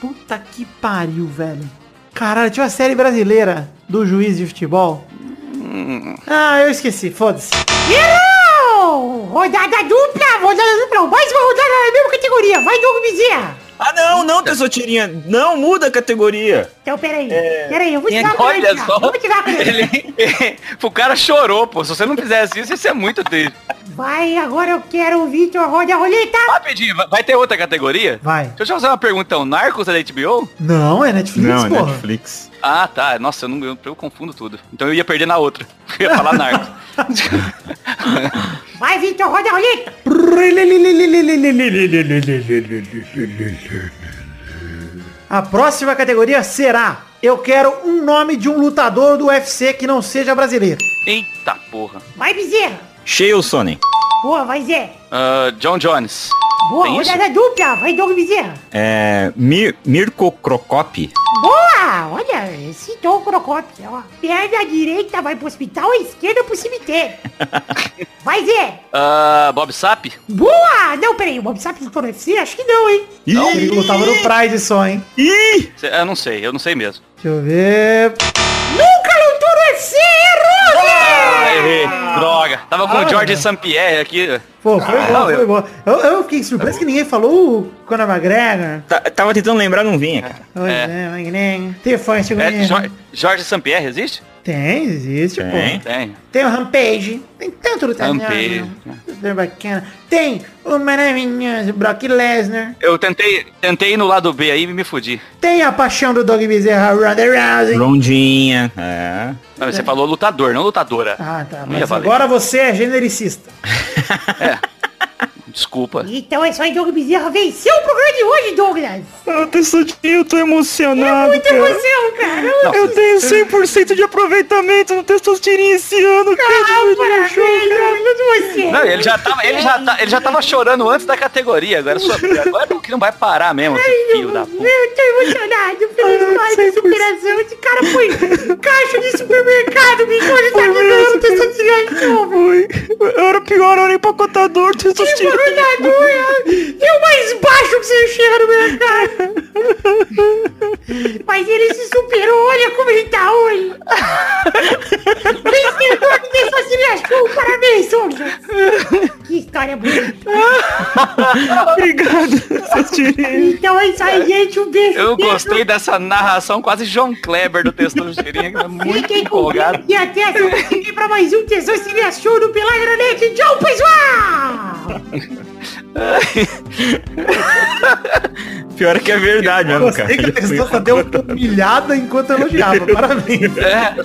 Puta que pariu, velho. Caralho, tinha uma série brasileira do juiz de futebol. Ah, eu esqueci, foda-se. Errou! Rodada dupla, rodada dupla. Mais uma rodada na mesma categoria. Vai, Doug Bezerra. Ah, não, não, Tessotirinha. Não, muda a categoria. Então, peraí. Peraí, eu vou tirar a Olha caneta. só, vou tirar a caneta. ele, o cara chorou, pô. Se você não fizesse isso, isso é muito triste. Vai, agora eu quero o Vitor. Roda a roleta. Rapidinho, vai- vai ter outra categoria? Vai. Deixa eu te fazer uma pergunta, então. Narcos é da HBO? Não, é Netflix, Não, é porra. Netflix. Ah, tá. Nossa, eu, não, eu, eu confundo tudo. Então eu ia perder na outra. Eu ia falar Narcos. Vai, Vitor, roda a roleta. A próxima categoria será Eu quero um nome de um lutador do UFC que não seja brasileiro. Eita porra. Vai, Bezerra. Sheil Sonnen. Boa, vai, Zé. Ah, John Jones. Boa, Tem isso? rodada dupla. Vai, Doug Bezerra. É, Mir Mirko Crocop. Boa! Olha, citou o Crocópio. ó. Perna direita vai pro hospital, a esquerda pro cemitério. Vai, Zé. Ah, Bob Sapp. Boa! Não, peraí, o Bob Sapp lutou no UFC? Acho que não, hein? Ele lutava no Pride só, hein? Ih! Eu não sei, eu não sei mesmo. Deixa eu ver. Nunca lutou no UFC! Errei. Droga. Tava com Ah, o George não. St. Pierre aqui. Pô, foi bom, não, foi eu- bom. Eu, eu fiquei surpreso que ninguém falou o Conor McGregor. Tá- tava tentando lembrar, não vinha, cara. Pois é, McGregor. Tem fã, chegou É, aí. Jo- George St. Pierre existe? Tem, existe, Tem. pô. Tem. Tem o Rampage. Tem tanto lutador. Rampage. Super bacana. Tem o maravilhoso Brock Lesnar. Eu tentei, tentei ir no lado B aí e me fudi. Tem a paixão do Dog Bezerra, Ronda Rousey. Rondinha. É. Não, você falou lutador, não lutadora. Ah, tá. Mas valer. agora você é genericista. Desculpa. Então é isso aí, Doug Bezerra venceu o programa de hoje, Douglas. Ah, Tessotinho, eu tô emocionado, Muita emoção, cara. Eu tenho 100% de aproveitamento no Testostirinha esse ano, Ah, parabéns, Douglas, você. Não, ele já tava, ele já, tá- ele já tava chorando antes da categoria. Agora, sua, agora que não vai parar mesmo, esse filho da puta. Eu tô emocionado pela história de superação. Esse cara foi caixa de supermercado, bicho. Ele tá me dando testosterona. Foi. Eu era pior, eu era empacotador, Testostirinha. Coronador é o mais baixo que você chega no mercado. Mas ele se superou, olha como ele tá hoje. Vencedor do Testosterona Show, parabéns, Souza. Que história bonita. Obrigado. Então é isso aí, gente. Um beijo. Eu beijo. gostei dessa narração quase João Kleber do Testosterinha, que é muito Fiquem com empolgado. E até a semana que vem pra mais um Testosterona Show do Pelagranete. Tchau, pessoal. Pior que é verdade, mano. Cara. Gostei que a pessoa só deu humilhada enquanto elogiava. Parabéns. É.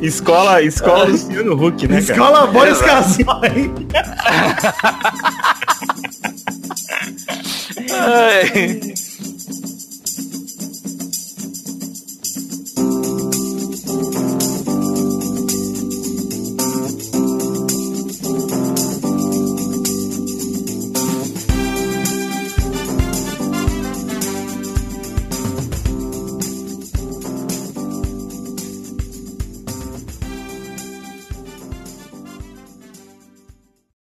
escola, escola Luciano Huck, né, Escola? Boris é, Casói. Ai.